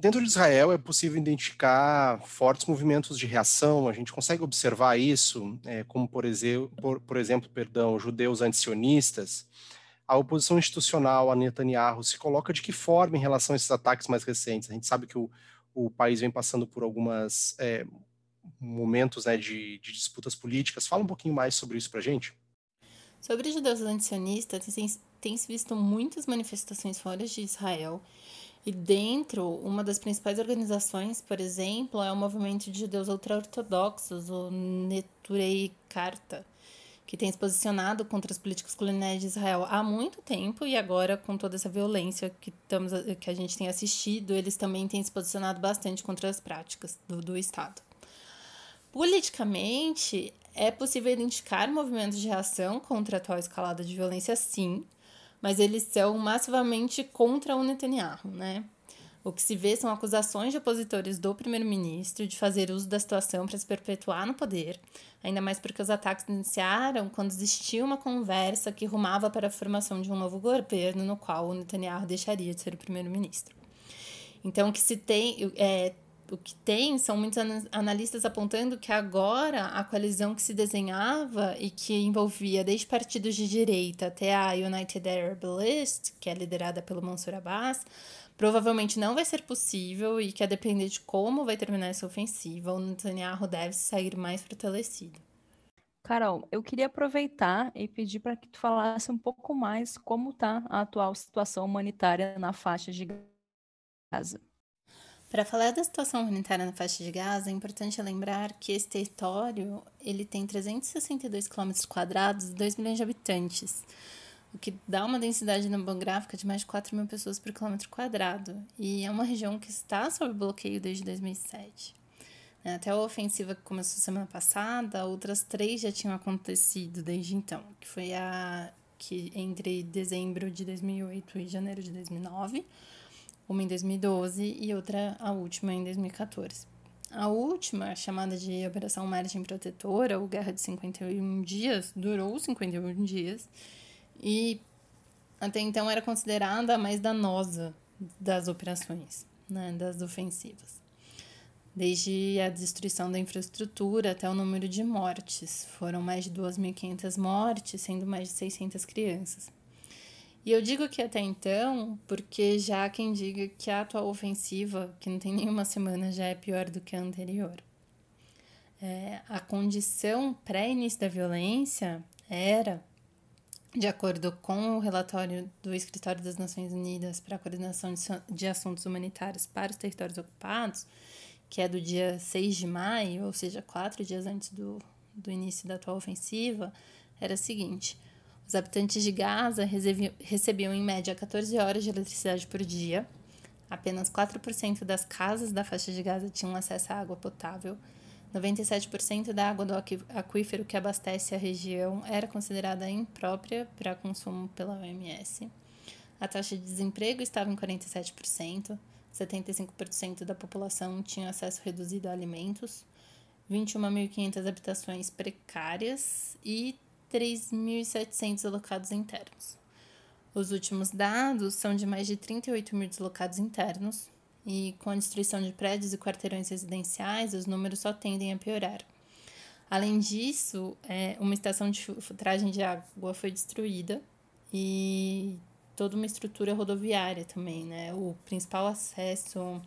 dentro de Israel é possível identificar fortes movimentos de reação, a gente consegue observar isso, é, como, por exemplo, por, por exemplo perdão, judeus antisionistas. A oposição institucional a Netanyahu se coloca de que forma em relação a esses ataques mais recentes? A gente sabe que o, o país vem passando por algumas é, momentos né, de, de, disputas políticas. Fala um pouquinho mais sobre isso para gente. Sobre judeus antisionistas, tem, se visto muitas manifestações fora de Israel. E dentro, uma das principais organizações, por exemplo, é o movimento de judeus ultra-ortodoxos, o Neturei Karta, que tem se posicionado contra as políticas coloniais de Israel há muito tempo e agora, com toda essa violência que, estamos, que a gente tem assistido, eles também têm se posicionado bastante contra as práticas do, do Estado. Politicamente, é possível identificar movimentos de reação contra a atual escalada de violência, sim, mas eles são massivamente contra o Netanyahu, né? O que se vê são acusações de opositores do primeiro-ministro de fazer uso da situação para se perpetuar no poder, ainda mais porque os ataques iniciaram quando existia uma conversa que rumava para a formação de um novo governo no qual o Netanyahu deixaria de ser o primeiro-ministro. Então, o que se tem é, o que tem são muitos analistas apontando que agora a coalizão que se desenhava e que envolvia desde partidos de direita até a United Arab List, que é liderada pelo Mansour Abbas, provavelmente não vai ser possível e que a depender de como vai terminar essa ofensiva, o Netanyahu deve sair mais fortalecido. Carol, eu queria aproveitar e pedir para que tu falasse um pouco mais como está a atual situação humanitária na faixa de Gaza. Para falar da situação humanitária na faixa de Gaza, é importante lembrar que esse território ele tem 362 km quadrados e 2 milhões de habitantes, o que dá uma densidade demográfica de mais de 4 mil pessoas por quilômetro quadrado, e é uma região que está sob bloqueio desde 2007. É, até a ofensiva que começou semana passada, outras três já tinham acontecido desde então, que foi a que entre dezembro de 2008 e janeiro de 2009, uma em 2012 e outra, a última, em 2014. A última, chamada de Operação Margem Protetora, ou Guerra de 51 Dias, durou 51 dias e até então era considerada a mais danosa das operações, né, das ofensivas. Desde a destruição da infraestrutura até o número de mortes. Foram mais de 2.500 mortes, sendo mais de 600 crianças. E eu digo que até então, porque já há quem diga que a atual ofensiva, que não tem nenhuma semana, já é pior do que a anterior. É, a condição pré-início da violência era, de acordo com o relatório do Escritório das Nações Unidas para a Coordenação de Assuntos Humanitários para os Territórios Ocupados, que é do dia 6 de maio, ou seja, quatro dias antes do, do início da atual ofensiva, era o seguinte os habitantes de Gaza recebiam em média 14 horas de eletricidade por dia. Apenas 4% das casas da faixa de Gaza tinham acesso à água potável. 97% da água do aquífero que abastece a região era considerada imprópria para consumo pela OMS. A taxa de desemprego estava em 47%. 75% da população tinha acesso reduzido a alimentos, 21.500 habitações precárias e 3.700 alocados internos. Os últimos dados são de mais de 38 mil deslocados internos, e com a destruição de prédios e quarteirões residenciais, os números só tendem a piorar. Além disso, é, uma estação de filtragem de água foi destruída e toda uma estrutura rodoviária também, né? O principal acesso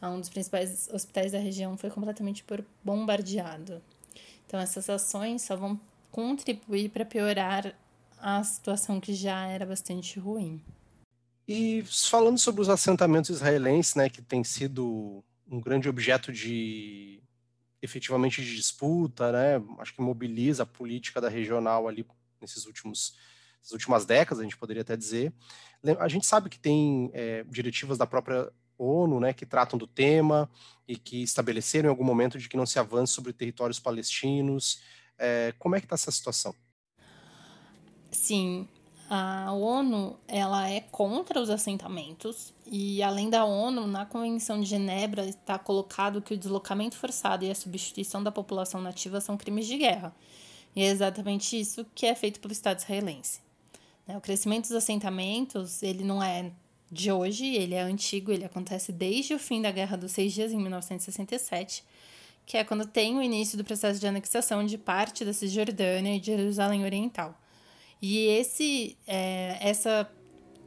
a um dos principais hospitais da região foi completamente bombardeado. Então, essas ações só vão contribuir para piorar a situação que já era bastante ruim. E falando sobre os assentamentos israelenses, né, que tem sido um grande objeto de efetivamente de disputa, né, acho que mobiliza a política da regional ali nesses últimos últimas décadas, a gente poderia até dizer. A gente sabe que tem é, diretivas da própria ONU, né, que tratam do tema e que estabeleceram em algum momento de que não se avance sobre territórios palestinos. É, como é que está essa situação? Sim, a ONU ela é contra os assentamentos e além da ONU na Convenção de Genebra está colocado que o deslocamento forçado e a substituição da população nativa são crimes de guerra e é exatamente isso que é feito pelo Estado israelense. Né, o crescimento dos assentamentos ele não é de hoje, ele é antigo, ele acontece desde o fim da Guerra dos Seis Dias, em 1967, que é quando tem o início do processo de anexação de parte da Cisjordânia e de Jerusalém Oriental. E esse, é, essa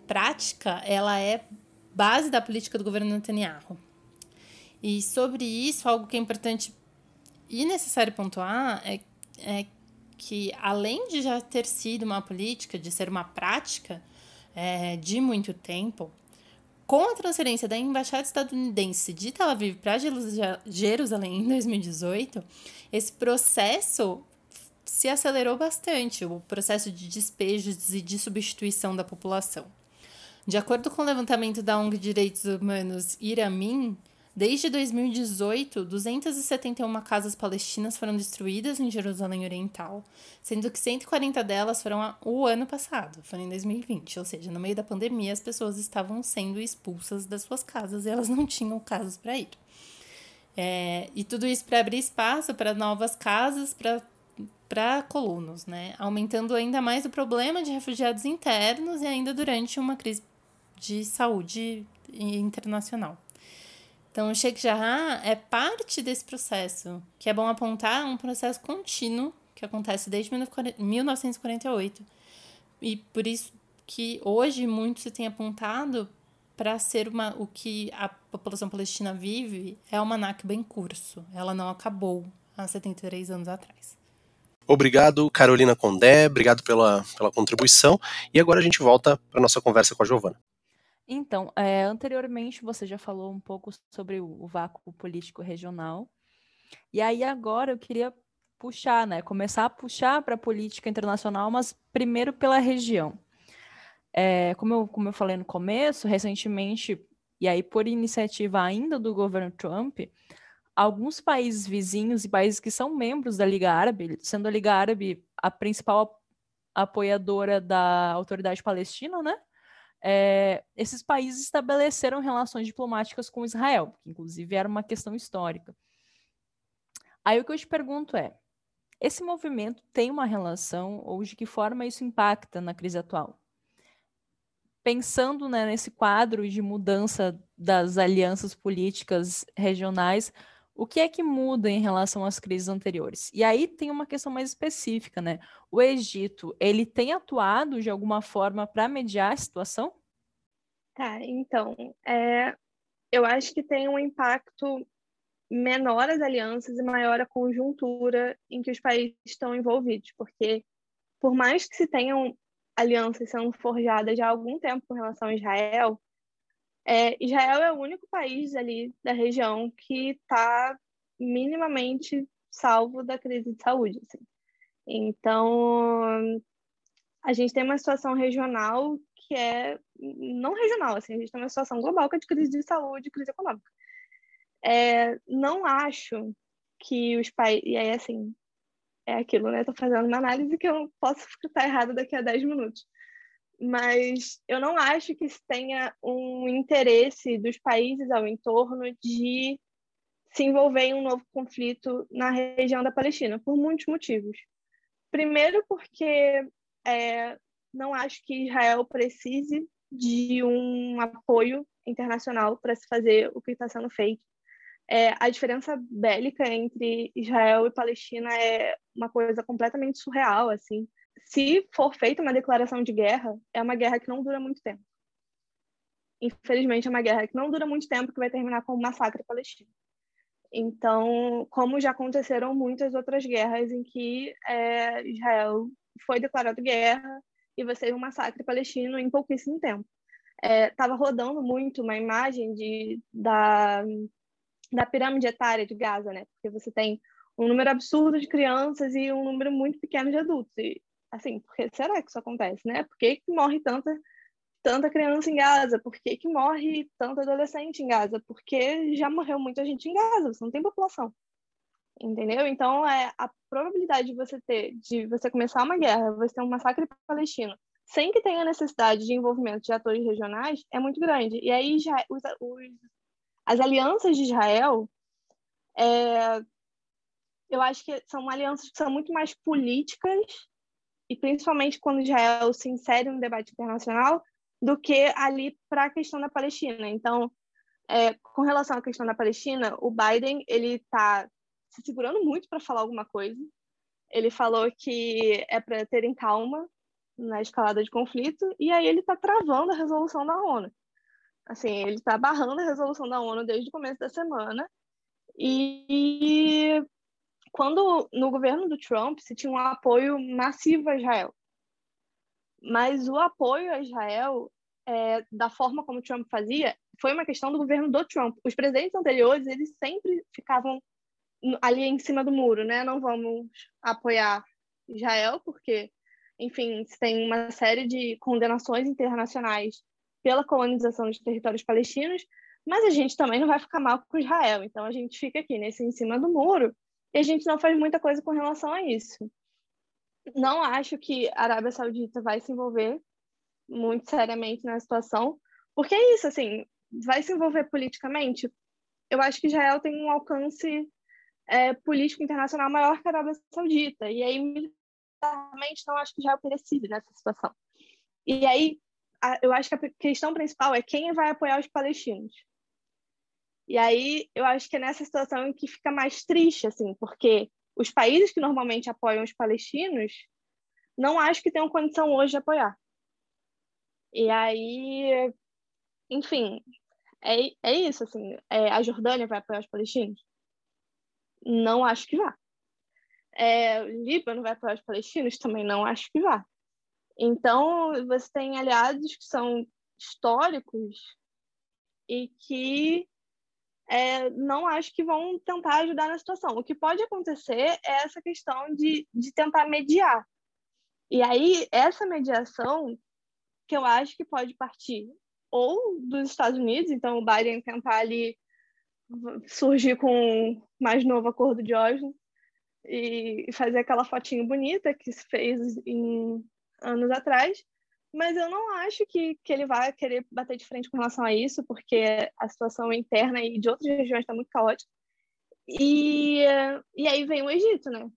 prática, ela é base da política do governo Netanyahu. E sobre isso, algo que é importante e necessário pontuar é, é que, além de já ter sido uma política, de ser uma prática, é, de muito tempo, com a transferência da embaixada estadunidense de Tel Aviv para Jerusalém em 2018, esse processo se acelerou bastante, o processo de despejos e de substituição da população. De acordo com o levantamento da ONG Direitos Humanos Iramin, Desde 2018, 271 casas palestinas foram destruídas em Jerusalém Oriental, sendo que 140 delas foram o ano passado, foram em 2020, ou seja, no meio da pandemia as pessoas estavam sendo expulsas das suas casas e elas não tinham casas para ir. É, e tudo isso para abrir espaço para novas casas, para colonos, né? aumentando ainda mais o problema de refugiados internos e ainda durante uma crise de saúde internacional. Então, o Sheikh Jarrah é parte desse processo, que é bom apontar um processo contínuo que acontece desde 1948. E por isso que hoje muito se tem apontado para ser uma, o que a população palestina vive é uma Nakba em curso. Ela não acabou há 73 anos atrás. Obrigado, Carolina Condé, obrigado pela, pela contribuição. E agora a gente volta para nossa conversa com a Giovana. Então, é, anteriormente você já falou um pouco sobre o, o vácuo político regional. E aí agora eu queria puxar, né? Começar a puxar para a política internacional, mas primeiro pela região. É, como, eu, como eu falei no começo, recentemente, e aí por iniciativa ainda do governo Trump, alguns países vizinhos e países que são membros da Liga Árabe, sendo a Liga Árabe a principal apoiadora da autoridade palestina, né? É, esses países estabeleceram relações diplomáticas com Israel, que inclusive era uma questão histórica. Aí o que eu te pergunto é: esse movimento tem uma relação ou de que forma isso impacta na crise atual? Pensando né, nesse quadro de mudança das alianças políticas regionais, o que é que muda em relação às crises anteriores? E aí tem uma questão mais específica, né? O Egito, ele tem atuado de alguma forma para mediar a situação? Tá, então, é, eu acho que tem um impacto menor as alianças e maior a conjuntura em que os países estão envolvidos, porque por mais que se tenham alianças sendo forjadas já há algum tempo com relação a Israel, é, Israel é o único país ali da região que está minimamente salvo da crise de saúde. Assim. Então, a gente tem uma situação regional que é não regional, assim, a gente tem uma situação global que é de crise de saúde, crise econômica. É, não acho que os países. E aí, assim, é aquilo, né? Estou fazendo uma análise que eu posso estar errada daqui a 10 minutos. Mas eu não acho que tenha um interesse dos países ao entorno de se envolver em um novo conflito na região da Palestina, por muitos motivos. Primeiro, porque é, não acho que Israel precise de um apoio internacional para se fazer o que está sendo feito. É, a diferença bélica entre Israel e Palestina é uma coisa completamente surreal, assim. Se for feita uma declaração de guerra, é uma guerra que não dura muito tempo. Infelizmente, é uma guerra que não dura muito tempo, que vai terminar com um massacre palestino. Então, como já aconteceram muitas outras guerras em que é, Israel foi declarado guerra e você teve um massacre palestino em pouquíssimo tempo. Estava é, rodando muito uma imagem de, da, da pirâmide etária de Gaza, né? Porque você tem um número absurdo de crianças e um número muito pequeno de adultos. E, assim, por que será que isso acontece, né? Por que, que morre tanta tanta criança em Gaza? Por que, que morre tanto adolescente em Gaza? Porque já morreu muita gente em Gaza, você não tem população. Entendeu? Então, é, a probabilidade de você ter, de você começar uma guerra, você ter um massacre palestino, sem que tenha necessidade de envolvimento de atores regionais, é muito grande. E aí, já, os, os, as alianças de Israel, é, eu acho que são alianças que são muito mais políticas, e principalmente quando Israel se insere no debate internacional, do que ali para a questão da Palestina. Então, é, com relação à questão da Palestina, o Biden ele está se segurando muito para falar alguma coisa. Ele falou que é para terem calma na escalada de conflito e aí ele está travando a resolução da ONU. Assim, ele está barrando a resolução da ONU desde o começo da semana. E quando no governo do Trump se tinha um apoio massivo a Israel, mas o apoio a Israel, é, da forma como Trump fazia, foi uma questão do governo do Trump. Os presidentes anteriores, eles sempre ficavam ali em cima do muro, né? Não vamos apoiar Israel, porque, enfim, tem uma série de condenações internacionais pela colonização dos territórios palestinos, mas a gente também não vai ficar mal com Israel. Então a gente fica aqui nesse em cima do muro e a gente não faz muita coisa com relação a isso não acho que a Arábia Saudita vai se envolver muito seriamente na situação, porque é isso, assim, vai se envolver politicamente. Eu acho que Israel tem um alcance é, político internacional maior que a Arábia Saudita, e aí militarmente não acho que Israel precise nessa situação. E aí a, eu acho que a questão principal é quem vai apoiar os palestinos. E aí eu acho que é nessa situação em que fica mais triste, assim, porque os países que normalmente apoiam os palestinos não acho que tenham condição hoje de apoiar. E aí, enfim, é, é isso, assim, é, a Jordânia vai apoiar os palestinos? Não acho que vá. É, o Líbano vai apoiar os palestinos? Também não acho que vá. Então, você tem aliados que são históricos e que é, não acho que vão tentar ajudar na situação. O que pode acontecer é essa questão de, de tentar mediar. E aí, essa mediação, que eu acho que pode partir ou dos Estados Unidos, então o Biden tentar ali surgir com mais novo acordo de Oslo e fazer aquela fotinho bonita que se fez em anos atrás, mas eu não acho que, que ele vai querer bater de frente com relação a isso, porque a situação interna e de outras regiões está muito caótica. E, e aí vem o Egito, né?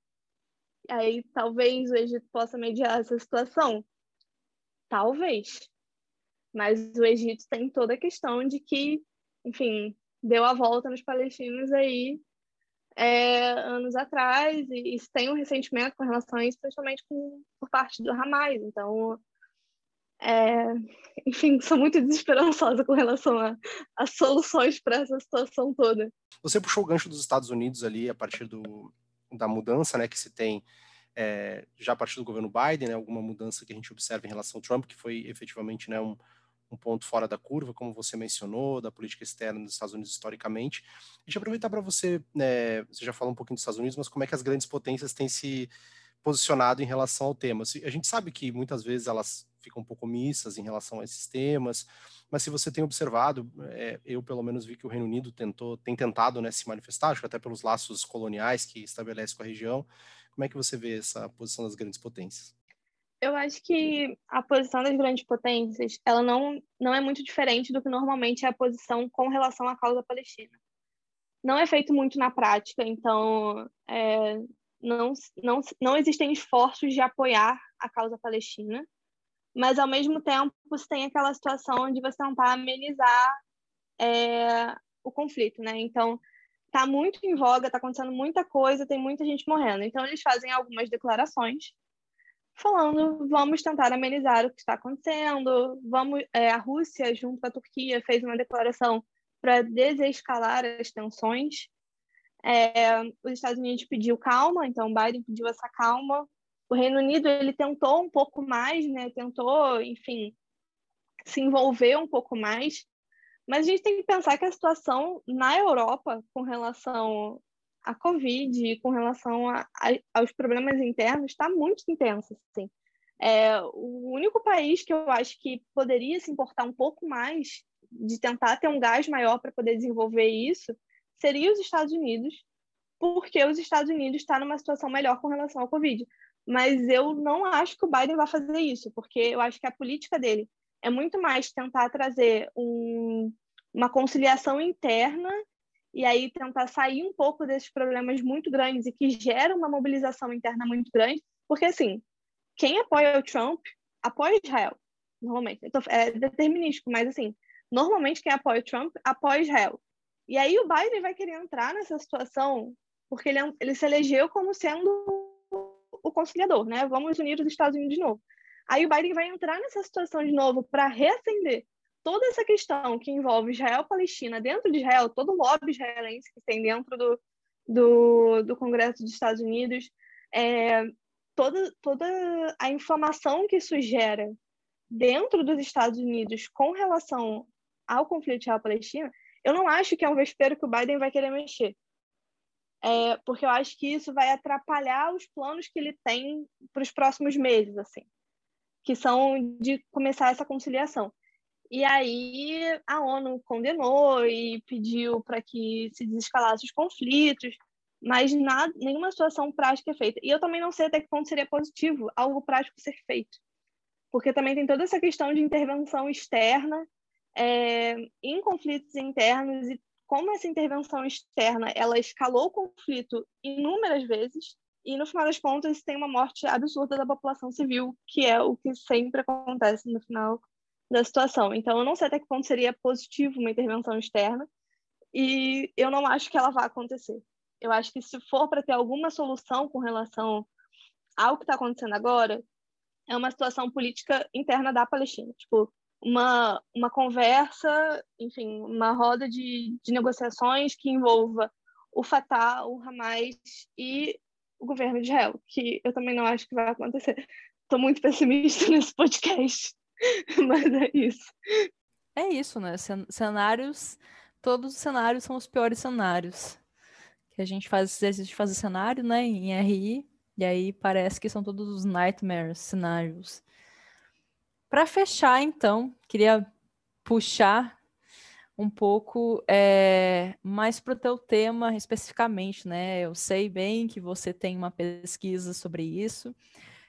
Aí talvez o Egito possa mediar essa situação. Talvez. Mas o Egito tem toda a questão de que, enfim, deu a volta nos palestinos aí é, anos atrás e, e tem um ressentimento com relação a isso, principalmente com, por parte do Hamas. Então, é, enfim, sou muito desesperançosa com relação a, a soluções para essa situação toda. Você puxou o gancho dos Estados Unidos ali a partir do, da mudança né, que se tem é, já a partir do governo Biden, né, alguma mudança que a gente observa em relação ao Trump, que foi efetivamente né, um, um ponto fora da curva, como você mencionou, da política externa dos Estados Unidos historicamente. Deixa eu aproveitar para você, né, você já falou um pouquinho dos Estados Unidos, mas como é que as grandes potências têm se posicionado em relação ao tema? A gente sabe que muitas vezes elas ficam um pouco omissas em relação a esses temas, mas se você tem observado, é, eu pelo menos vi que o Reino Unido tentou, tem tentado né, se manifestar, acho que até pelos laços coloniais que estabelece com a região. Como é que você vê essa posição das grandes potências? Eu acho que a posição das grandes potências, ela não, não é muito diferente do que normalmente é a posição com relação à causa palestina. Não é feito muito na prática, então é, não, não, não existem esforços de apoiar a causa palestina, mas ao mesmo tempo você tem aquela situação de você tentar amenizar é, o conflito, né? Então está muito em voga, está acontecendo muita coisa, tem muita gente morrendo. Então eles fazem algumas declarações falando, vamos tentar amenizar o que está acontecendo, vamos. É, a Rússia junto com a Turquia fez uma declaração para desescalar as tensões. É, os Estados Unidos pediu calma, então Biden pediu essa calma. O Reino Unido ele tentou um pouco mais, né? Tentou, enfim, se envolver um pouco mais. Mas a gente tem que pensar que a situação na Europa com relação à Covid, com relação a, a, aos problemas internos, está muito intensa. Assim. É, o único país que eu acho que poderia se importar um pouco mais de tentar ter um gás maior para poder desenvolver isso seria os Estados Unidos, porque os Estados Unidos está numa situação melhor com relação ao Covid. Mas eu não acho que o Biden vai fazer isso, porque eu acho que a política dele é muito mais tentar trazer um, uma conciliação interna e aí tentar sair um pouco desses problemas muito grandes e que geram uma mobilização interna muito grande, porque assim, quem apoia o Trump apoia Israel, normalmente. É determinístico, mas assim, normalmente quem apoia o Trump apoia Israel. E aí o Biden vai querer entrar nessa situação porque ele, é ele se elegeu como sendo o conciliador, né? Vamos unir os Estados Unidos de novo. Aí o Biden vai entrar nessa situação de novo para reacender toda essa questão que envolve Israel-Palestina dentro de Israel, todo o lobby israelense que tem dentro do, do, do Congresso dos Estados Unidos, é, toda, toda a informação que isso gera dentro dos Estados Unidos com relação ao conflito Israel-Palestina, eu não acho que é um vespeiro que o Biden vai querer mexer. É, porque eu acho que isso vai atrapalhar os planos que ele tem para os próximos meses, assim que são de começar essa conciliação. E aí a ONU condenou e pediu para que se desescalasse os conflitos, mas nada, nenhuma situação prática é feita. E eu também não sei até que ponto seria positivo algo prático ser feito, porque também tem toda essa questão de intervenção externa é, em conflitos internos e como essa intervenção externa ela escalou o conflito inúmeras vezes e no final das contas tem uma morte absurda da população civil, que é o que sempre acontece no final da situação. Então eu não sei até que ponto seria positivo uma intervenção externa e eu não acho que ela vá acontecer. Eu acho que se for para ter alguma solução com relação ao que está acontecendo agora, é uma situação política interna da Palestina. Tipo, uma, uma conversa, enfim, uma roda de, de negociações que envolva o Fatah, o Hamas e o governo de Israel, que eu também não acho que vai acontecer. Estou muito pessimista nesse podcast, mas é isso. É isso, né? Cenários, todos os cenários são os piores cenários. Que a gente faz exercício de fazer cenário, né, em RI, e aí parece que são todos os nightmares, cenários. Para fechar, então, queria puxar um pouco é, mais para o teu tema especificamente, né? Eu sei bem que você tem uma pesquisa sobre isso,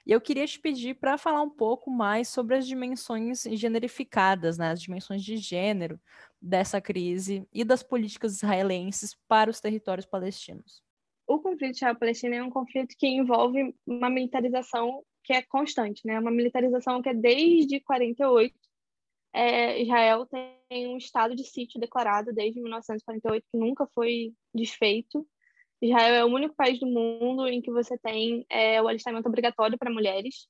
e eu queria te pedir para falar um pouco mais sobre as dimensões generificadas, né? As dimensões de gênero dessa crise e das políticas israelenses para os territórios palestinos. O conflito israelo-palestino é um conflito que envolve uma militarização que é constante, né? Uma militarização que é desde 48 é, Israel tem um estado de sítio declarado desde 1948 que nunca foi desfeito. Israel é o único país do mundo em que você tem é, o alistamento obrigatório para mulheres.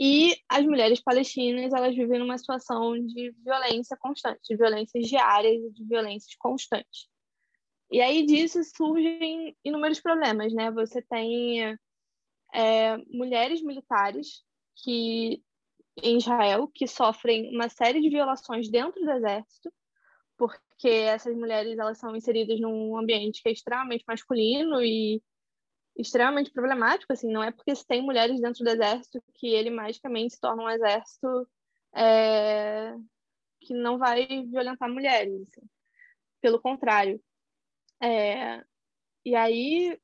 E as mulheres palestinas elas vivem numa situação de violência constante, de violências diárias e de violências constantes. E aí disso surgem inúmeros problemas, né? Você tem é, mulheres militares que em Israel que sofrem uma série de violações dentro do exército, porque essas mulheres elas são inseridas num ambiente que é extremamente masculino e extremamente problemático, assim, não é porque se tem mulheres dentro do exército que ele magicamente se torna um exército é, que não vai violentar mulheres, assim. pelo contrário. É, e aí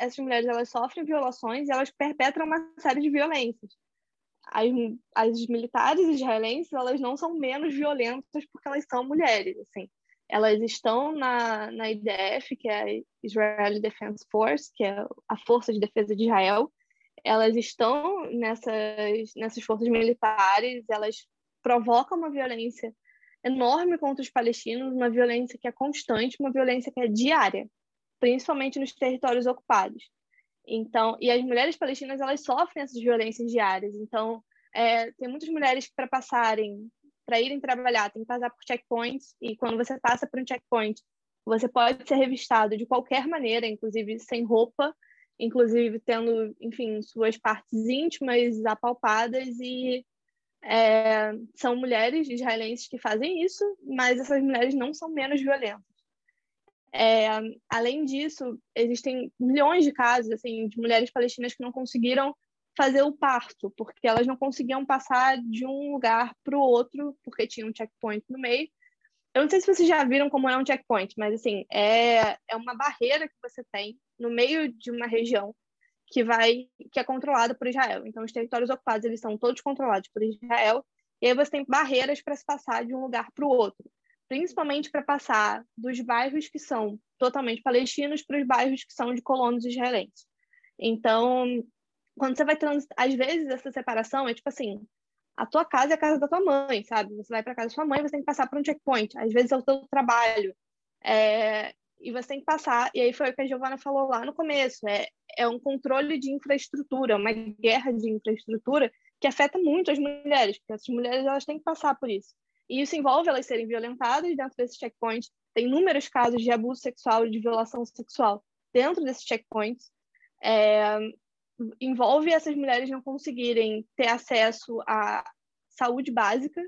essas mulheres elas sofrem violações e elas perpetram uma série de violências as, as militares israelenses elas não são menos violentas porque elas são mulheres, assim. Elas estão na, na IDF, que é a Israeli Defense Force, que é a Força de Defesa de Israel. Elas estão nessas, nessas forças militares, elas provocam uma violência enorme contra os palestinos, uma violência que é constante, uma violência que é diária, principalmente nos territórios ocupados. Então, e as mulheres palestinas elas sofrem essas violências diárias. Então, é, tem muitas mulheres que para passarem, para irem trabalhar, tem que passar por checkpoints e quando você passa por um checkpoint, você pode ser revistado de qualquer maneira, inclusive sem roupa, inclusive tendo, enfim, suas partes íntimas apalpadas e é, são mulheres israelenses que fazem isso, mas essas mulheres não são menos violentas. É, além disso, existem milhões de casos assim, de mulheres palestinas que não conseguiram fazer o parto, porque elas não conseguiam passar de um lugar para o outro, porque tinha um checkpoint no meio. Eu não sei se vocês já viram como é um checkpoint, mas assim, é, é uma barreira que você tem no meio de uma região que vai que é controlada por Israel. Então, os territórios ocupados eles são todos controlados por Israel, e aí você tem barreiras para se passar de um lugar para o outro principalmente para passar dos bairros que são totalmente palestinos para os bairros que são de colonos israelenses. Então, quando você vai transitar, às vezes essa separação é tipo assim, a tua casa é a casa da tua mãe, sabe? Você vai para casa da sua mãe, você tem que passar por um checkpoint. Às vezes é o teu trabalho. É... E você tem que passar. E aí foi o que a Giovana falou lá no começo. É, é um controle de infraestrutura, uma guerra de infraestrutura que afeta muito as mulheres, porque essas mulheres elas têm que passar por isso. E isso envolve elas serem violentadas dentro desse checkpoint. Tem inúmeros casos de abuso sexual e de violação sexual dentro desses checkpoints. É, envolve essas mulheres não conseguirem ter acesso à saúde básica.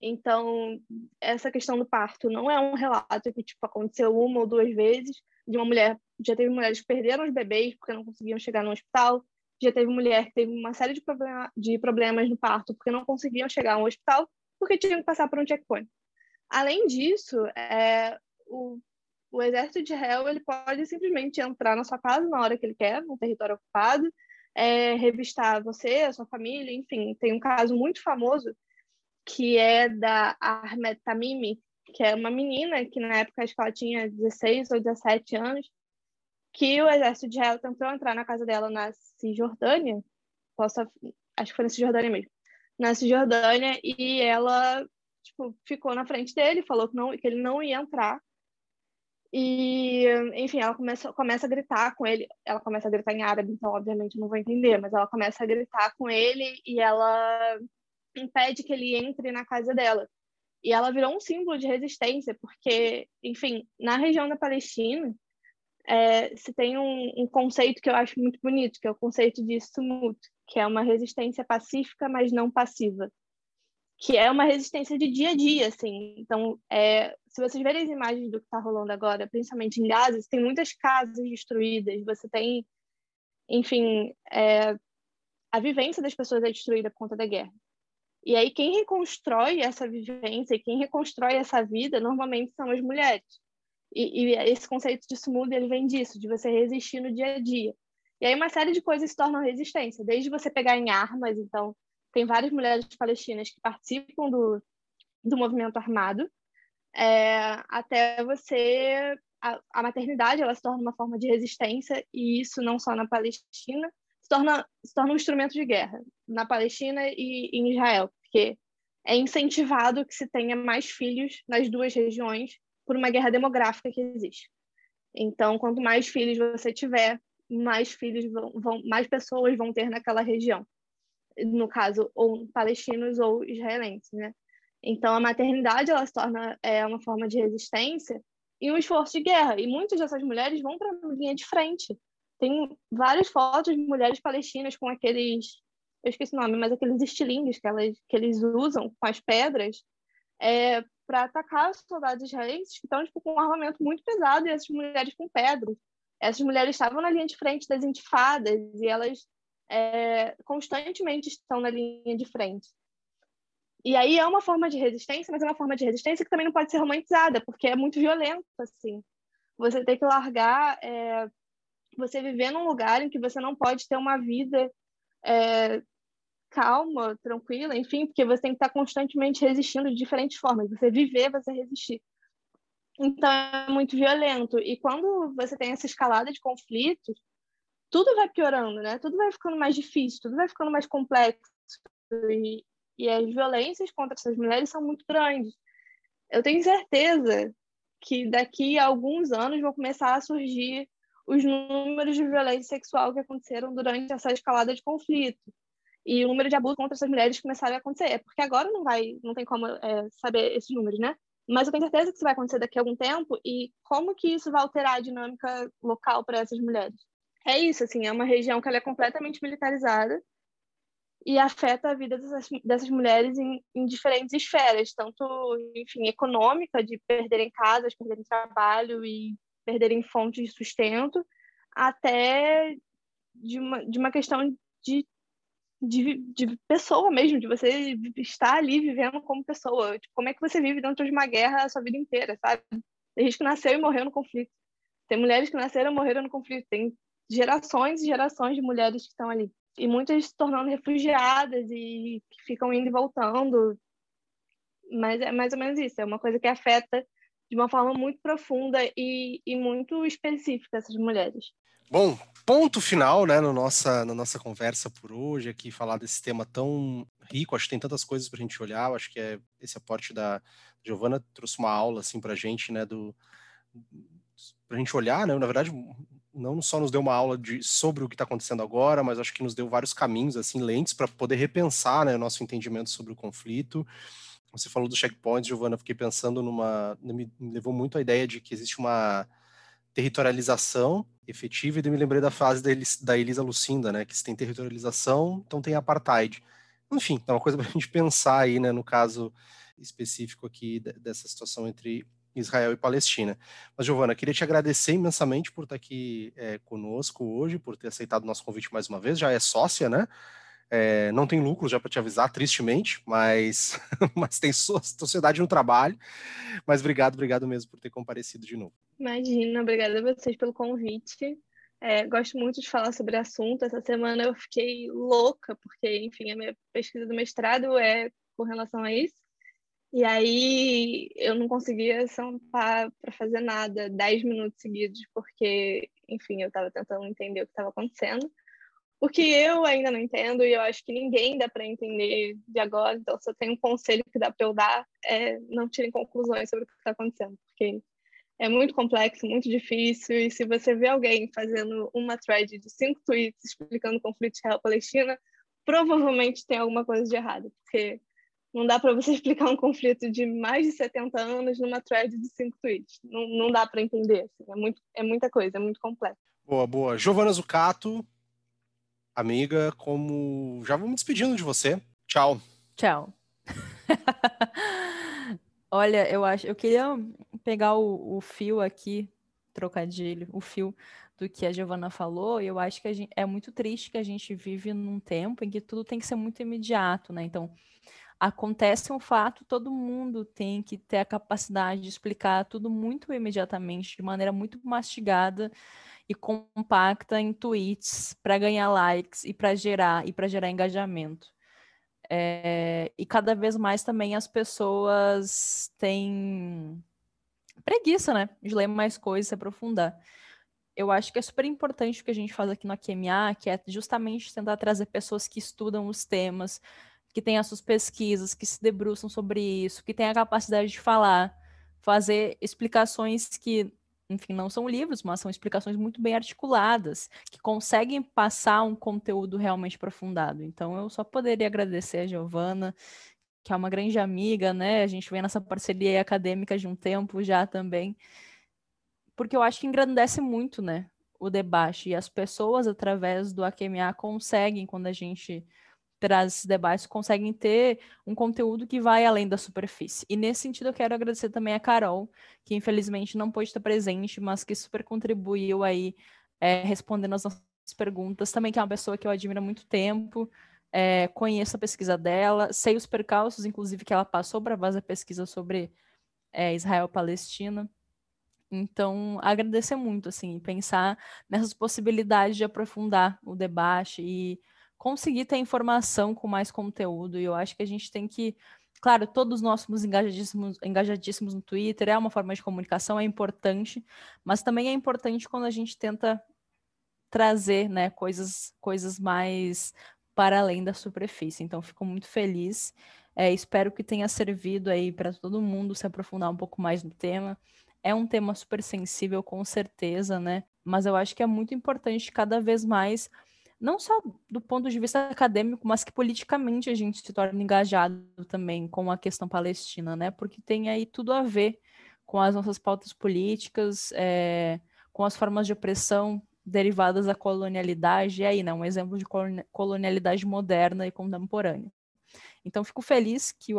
Então, essa questão do parto não é um relato que tipo, aconteceu uma ou duas vezes de uma mulher. Já teve mulheres que perderam os bebês porque não conseguiam chegar no hospital. Já teve mulher que teve uma série de, problema, de problemas no parto porque não conseguiam chegar ao hospital porque tinham que passar por um checkpoint. Além disso, é, o, o exército de Israel ele pode simplesmente entrar na sua casa na hora que ele quer, no território ocupado, é, revistar você, a sua família, enfim. Tem um caso muito famoso que é da Ahmed Tamimi, que é uma menina que na época acho que ela tinha 16 ou 17 anos, que o exército de Israel tentou entrar na casa dela na Cisjordânia, posso, acho que foi na Cisjordânia mesmo, na Cisjordânia e ela tipo, ficou na frente dele, falou que, não, que ele não ia entrar. E, enfim, ela começa, começa a gritar com ele. Ela começa a gritar em árabe, então, obviamente, não vou entender, mas ela começa a gritar com ele e ela impede que ele entre na casa dela. E ela virou um símbolo de resistência, porque, enfim, na região da Palestina, é, se tem um, um, conceito que eu acho muito bonito, que é o conceito de sumut, que é uma resistência pacífica, mas não passiva, que é uma resistência de dia a dia, assim. Então, é, se vocês verem as imagens do que está rolando agora, principalmente em Gaza, tem muitas casas destruídas, você tem, enfim, é, a vivência das pessoas é destruída por conta da guerra. E aí quem reconstrói essa vivência, quem reconstrói essa vida, normalmente são as mulheres. E, e esse conceito de smooth, ele vem disso, de você resistir no dia a dia. E aí uma série de coisas se tornam resistência, desde você pegar em armas, então tem várias mulheres palestinas que participam do, do movimento armado, é, até você a, a, maternidade ela se torna uma forma de resistência e isso não só na Palestina se torna se torna um instrumento de guerra na Palestina e, em Israel porque é incentivado que se tenha mais filhos nas duas regiões por uma guerra demográfica que existe. Então, quanto mais filhos você tiver, mais filhos vão, vão mais pessoas vão ter naquela região. No caso, ou palestinos ou israelenses, né? Então, a maternidade ela se torna é, uma forma de resistência e um esforço de guerra. E muitas dessas mulheres vão para a linha de frente. Tem várias fotos de mulheres palestinas com aqueles, eu esqueci o nome, mas aqueles estilingues que, elas, que eles usam com as pedras é, para atacar os soldados israelenses que estão tipo, com um armamento muito pesado e essas mulheres com pedras. Essas mulheres estavam na linha de frente das intifadas e elas é, constantemente estão na linha de frente. E aí é uma forma de resistência, mas é uma forma de resistência que também não pode ser romantizada, porque é muito violento, assim. Você tem que largar, é, você viver num lugar em que você não pode ter uma vida é, calma, tranquila, enfim, porque você tem que estar constantemente resistindo de diferentes formas. Você viver, você resistir. Então é muito violento. E quando você tem essa escalada de conflitos, tudo vai piorando, né? Tudo vai ficando mais difícil, tudo vai ficando mais complexo. E, e as violências contra essas mulheres são muito grandes. Eu tenho certeza que daqui a alguns anos vão começar a surgir os números de violência sexual que aconteceram durante essa escalada de conflito e o número de abuso contra essas mulheres começarem a acontecer. É porque agora não vai, não tem como é, saber esses números, né? Mas eu tenho certeza que isso vai acontecer daqui a algum tempo e como que isso vai alterar a dinâmica local para essas mulheres. É isso, assim, é uma região que ela é completamente militarizada e afeta a vida dessas, dessas mulheres em, em, diferentes esferas, tanto, enfim, econômica, de perderem casas, perderem trabalho e perderem fontes de sustento, até de uma, de uma questão de, de, de pessoa mesmo, de você estar ali vivendo como pessoa. Tipo, como é que você vive dentro de uma guerra a sua vida inteira, sabe? Tem gente que nasceu e morreu no conflito. Tem mulheres que nasceram e morreram no conflito. Tem gerações e gerações de mulheres que estão ali e muitas se tornando refugiadas e que ficam indo e voltando. Mas é mais ou menos isso, é uma coisa que afeta de uma forma muito profunda e, e muito específica essas mulheres. Bom, ponto final, né, no nossa, na nossa conversa por hoje, aqui falar desse tema tão rico, acho que tem tantas coisas para a gente olhar, acho que é esse aporte da Giovana trouxe uma aula, assim, a gente, né, do, a gente olhar, né, na verdade, não só nos deu uma aula de, sobre o que está acontecendo agora, mas acho que nos deu vários caminhos, assim, lentes para poder repensar né, o nosso entendimento sobre o conflito. Você falou do checkpoint, Giovana, fiquei pensando numa. Me, levou muito a ideia de que existe uma territorialização efetiva, e me lembrei da frase da, da Elisa Lucinda, né? Que se tem territorialização, então tem apartheid. Enfim, é uma coisa para a gente pensar aí, né, no caso específico aqui dessa situação entre Israel e Palestina. Mas, Giovana, queria te agradecer imensamente por estar aqui é, conosco hoje, por ter aceitado o nosso convite mais uma vez. Já é sócia, né? É, não tem lucro, já para te avisar, tristemente, mas, mas tem sociedade no trabalho. Mas obrigado, obrigado mesmo por ter comparecido de novo. Imagina, obrigada a vocês pelo convite. É, gosto muito de falar sobre assunto. Essa semana eu fiquei louca, porque, enfim, a minha pesquisa do mestrado é com relação a isso. E aí eu não conseguia sentar para fazer nada dez minutos seguidos, porque, enfim, eu estava tentando entender o que estava acontecendo. Porque eu ainda não entendo e eu acho que ninguém dá para entender de agora, então só tem um conselho que dá para eu dar, é não tirem conclusões sobre o que está acontecendo, porque é muito complexo, muito difícil, e se você vê alguém fazendo uma thread de cinco tweets explicando o conflito Israel-Palestina, provavelmente tem alguma coisa de errado, porque não dá para você explicar um conflito de mais de 70 anos numa thread de cinco tweets. Não, não dá para entender. Assim. É, muito, é muita coisa, é muito complexo. Boa, boa. Giovana Zucato, amiga, como. Já vou me despedindo de você. Tchau. Tchau. Olha, eu acho. Eu queria pegar o, o fio aqui, trocadilho, o fio do que a Giovana falou, eu acho que gente, é muito triste que a gente vive num tempo em que tudo tem que ser muito imediato, né? Então, acontece um fato, todo mundo tem que ter a capacidade de explicar tudo muito imediatamente, de maneira muito mastigada e compacta em tweets para ganhar likes e para gerar e para gerar engajamento. É, e cada vez mais também as pessoas têm preguiça, né, de ler mais coisas, se aprofundar. Eu acho que é super importante o que a gente faz aqui no AQMA, que é justamente tentar trazer pessoas que estudam os temas, que tem as suas pesquisas, que se debruçam sobre isso, que tem a capacidade de falar, fazer explicações que, enfim, não são livros, mas são explicações muito bem articuladas, que conseguem passar um conteúdo realmente aprofundado. Então, eu só poderia agradecer a Giovana, que é uma grande amiga, né? A gente vem nessa parceria acadêmica de um tempo já também, porque eu acho que engrandece muito, né? O debate e as pessoas através do AQMA conseguem quando a gente traz esses debates conseguem ter um conteúdo que vai além da superfície. E nesse sentido eu quero agradecer também a Carol, que infelizmente não pôde estar presente, mas que super contribuiu aí é, respondendo as nossas perguntas. Também que é uma pessoa que eu admiro há muito tempo, é, conheço a pesquisa dela, sei os percalços, inclusive, que ela passou para fazer a pesquisa sobre é, Israel-Palestina. Então, agradecer muito, assim, pensar nessas possibilidades de aprofundar o debate e conseguir ter informação com mais conteúdo. E eu acho que a gente tem que Claro, todos nós somos engajadíssimos, engajadíssimos no Twitter, é uma forma de comunicação, é importante, mas também é importante quando a gente tenta trazer né, coisas, coisas mais para além da superfície. Então, fico muito feliz. É, espero que tenha servido aí para todo mundo se aprofundar um pouco mais no tema. É um tema super sensível, com certeza, né? Mas eu acho que é muito importante cada vez mais não só do ponto de vista acadêmico, mas que politicamente a gente se torne engajado também com a questão palestina, né? Porque tem aí tudo a ver com as nossas pautas políticas, é, com as formas de opressão derivadas da colonialidade, e aí, né? Um exemplo de colonialidade moderna e contemporânea. Então, fico feliz que o,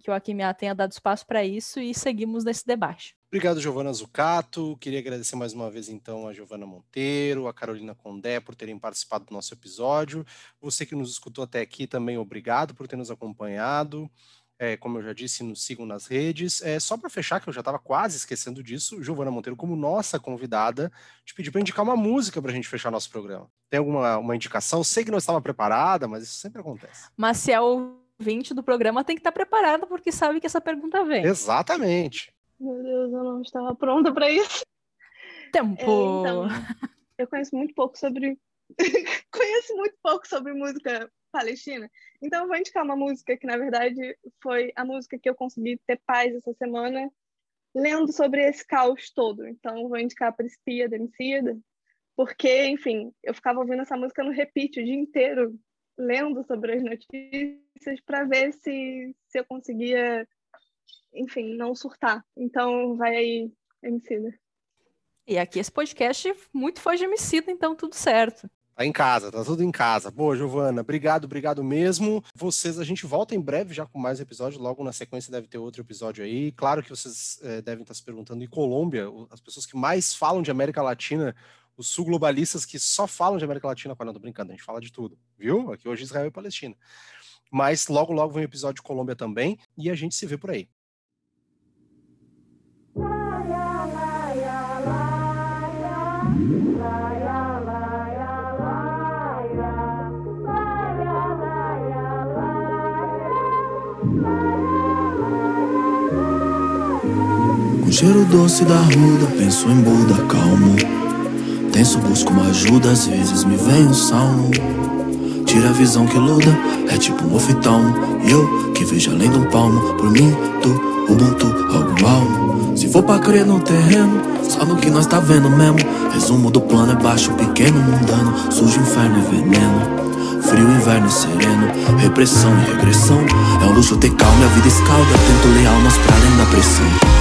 que o Akimia tenha dado espaço para isso e seguimos nesse debate. Obrigado, Giovana Zucato. Queria agradecer mais uma vez, então, a Giovana Monteiro, a Carolina Condé por terem participado do nosso episódio. Você que nos escutou até aqui também, obrigado por ter nos acompanhado. É, como eu já disse, nos sigam nas redes. É, só para fechar, que eu já estava quase esquecendo disso, Giovana Monteiro, como nossa convidada, te pedi para indicar uma música para a gente fechar nosso programa. Tem alguma uma indicação? Sei que não estava preparada, mas isso sempre acontece. Mas se é ouvinte do programa, tem que estar tá preparada, porque sabe que essa pergunta vem. Exatamente. Meu Deus, eu não estava pronta para isso. Tempo. É, então, eu conheço muito pouco sobre conheço muito pouco sobre música palestina. Então eu vou indicar uma música que na verdade foi a música que eu consegui ter paz essa semana lendo sobre esse caos todo. Então eu vou indicar a Prispia da Emicida, porque, enfim, eu ficava ouvindo essa música no repeat o dia inteiro, lendo sobre as notícias para ver se, se eu conseguia enfim, não surtar. Então, vai aí, Emicida. E aqui esse podcast muito foi de Emicida, então tudo certo. Tá em casa, tá tudo em casa. Boa, Giovana, obrigado, obrigado mesmo. Vocês, a gente volta em breve já com mais episódios, logo na sequência deve ter outro episódio aí. Claro que vocês é, devem estar se perguntando, em Colômbia, as pessoas que mais falam de América Latina, os sul-globalistas que só falam de América Latina, quando não tô brincando, a gente fala de tudo, viu? Aqui hoje Israel e Palestina. Mas logo, logo vem um episódio de Colômbia também, e a gente se vê por aí. Com cheiro doce da ruda, penso em Buda, calmo. Tenso, busco uma ajuda, às vezes me vem um salmo. Tira a visão que luda, é tipo um oftalmo. E eu que vejo além do palmo, por mim, tu, Ubuntu, algo almo. Se for pra crer no terreno, só no que nós tá vendo mesmo. Resumo do plano é baixo, pequeno, mundano. Sujo, inferno e veneno. Frio, inverno e sereno. Repressão e regressão. É um luxo ter calma, a vida escalda. Tento leal, nós pra além da pressão.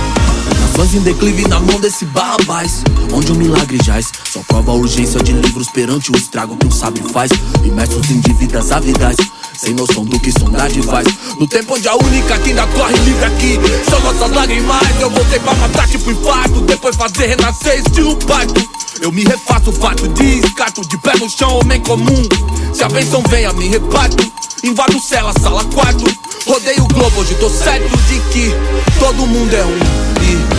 Nações em declive na mão desse barrabás Onde o milagre jaz Só prova a urgência de livros perante o estrago que um sábio faz. Imersos em dívidas avidais sem noção do que sondagem faz. No tempo onde a única que ainda corre livre aqui São nossas lágrimas. Eu voltei pra matar tipo infarto Depois fazer renascer estilo parto. Eu me refaço fato descarto De pé no chão, homem comum. Se a benção vem, a me reparto. Invado cela, sala, quarto. Rodeio o globo, hoje tô certo de que Todo mundo é um. E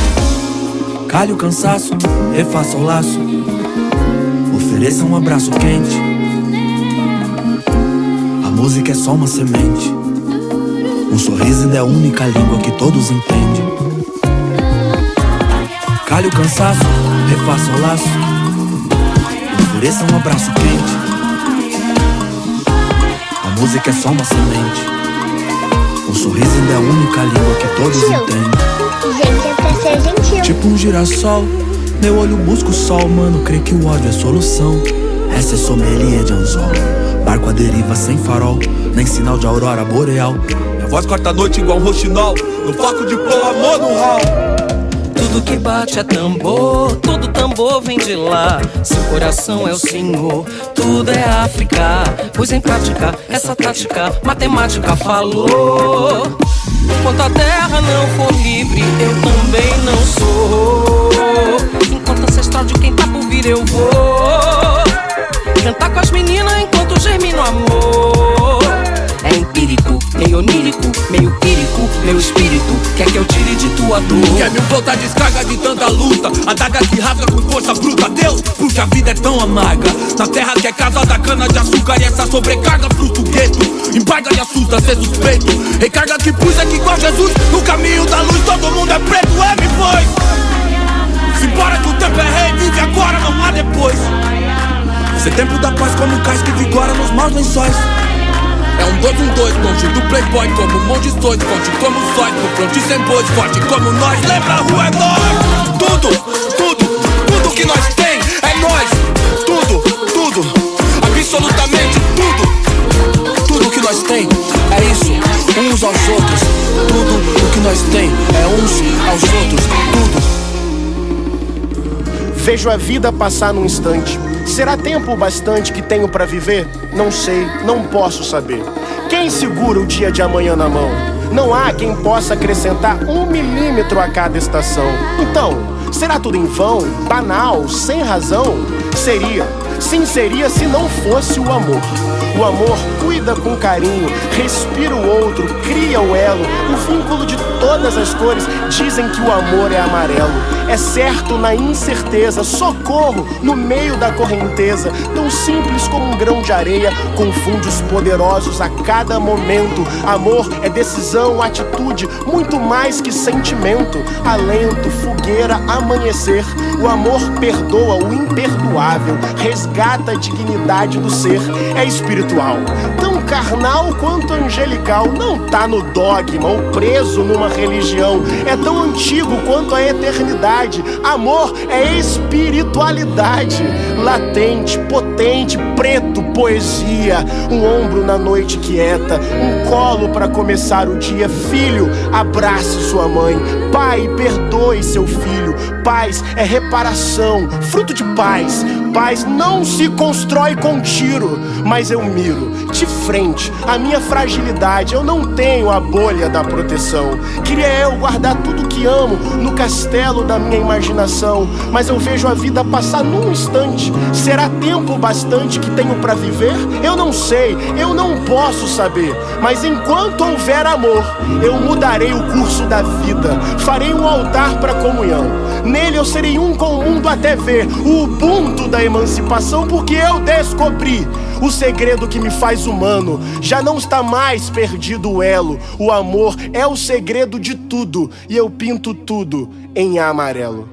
Calhe o cansaço, refaça o laço. Ofereça um abraço quente. A música é só uma semente. Um sorriso ainda é a única língua que todos entendem. Calhe o cansaço, refaça o laço. Ofereça um abraço quente. A música é só uma semente. Um sorriso ainda é a única língua que todos entendem. Tipo um girassol, meu olho busca o sol, mano. Crê que o ódio é solução. Essa é sommelier de anzol. Barco à deriva sem farol, nem sinal de aurora boreal. Minha voz corta a noite igual um roxinol. No foco de pôr amor no hall. Tudo que bate é tambor, todo tambor vem de lá. Seu coração é o Senhor, tudo é África. Pois em prática, essa tática, matemática falou. Enquanto a terra não for livre, eu também não sou. Enquanto ancestral de quem tá por vir, eu vou. Cantar com as meninas enquanto germina o amor. É empírico, meio onírico, meio pírico. Meu espírito quer que eu tire de tua dor. Quer me voltar descarga de tanta luta Adaga que rasga com força bruta. Deus, porque a vida é tão amarga. Na terra que é casa da cana de açúcar E essa sobrecarga frustra o gueto Embarga e assusta ser suspeito. Recarga que puxa que igual Jesus No caminho da luz todo mundo é preto É, me foi. Simbora que o tempo é rei Vive agora, não há depois. Ser tempo da paz como cais que vigora nos maus lençóis é um dois, um dois, longe do playboy Como um monte de dois, forte como sóis No front sem bois, forte como nós. Lembra a rua é nós. Tudo, tudo, tudo que nós tem é nós. Tudo, tudo, absolutamente tudo. Tudo que nós tem é isso, uns aos outros. Tudo o que nós tem é uns aos outros. Tudo. Vejo a vida passar num instante. Será tempo bastante que tenho pra viver? Não sei, não posso saber. Quem segura o dia de amanhã na mão? Não há quem possa acrescentar um milímetro a cada estação. Então, será tudo em vão, banal, sem razão? Seria. Sim, seria se não fosse o amor. O amor cuida com carinho, respira o outro, cria o elo, o vínculo de todas as cores. Dizem que o amor é amarelo. É certo na incerteza, socorro no meio da correnteza. Tão simples como um grão de areia, confunde os poderosos a cada momento. Amor é decisão, atitude, muito mais que sentimento. Alento, fogueira, amanhecer. O amor perdoa o imperdoável, resgata a dignidade do ser. É espiritual, tão carnal quanto angelical. Não tá no dogma ou preso numa religião. É tão antigo quanto a eternidade. Amor é espiritualidade, latente, potente, preto, poesia. Um ombro na noite quieta, um colo para começar o dia. Filho, abrace sua mãe. Pai, perdoe seu filho. Paz é reparação, fruto de paz. Paz não se constrói com tiro, mas eu miro de frente a minha fragilidade. Eu não tenho a bolha da proteção. Queria eu guardar tudo que amo no castelo da minha imaginação, mas eu vejo a vida passar num instante. Será tempo bastante que tenho para viver? Eu não sei, eu não posso saber. Mas enquanto houver amor, eu mudarei o curso da vida. Farei um altar para comunhão. Nele eu serei um com o mundo até ver o ubuntu da emancipação, porque eu descobri o segredo que me faz humano. Já não está mais perdido o elo. O amor é o segredo de tudo e eu pinto tudo em amarelo.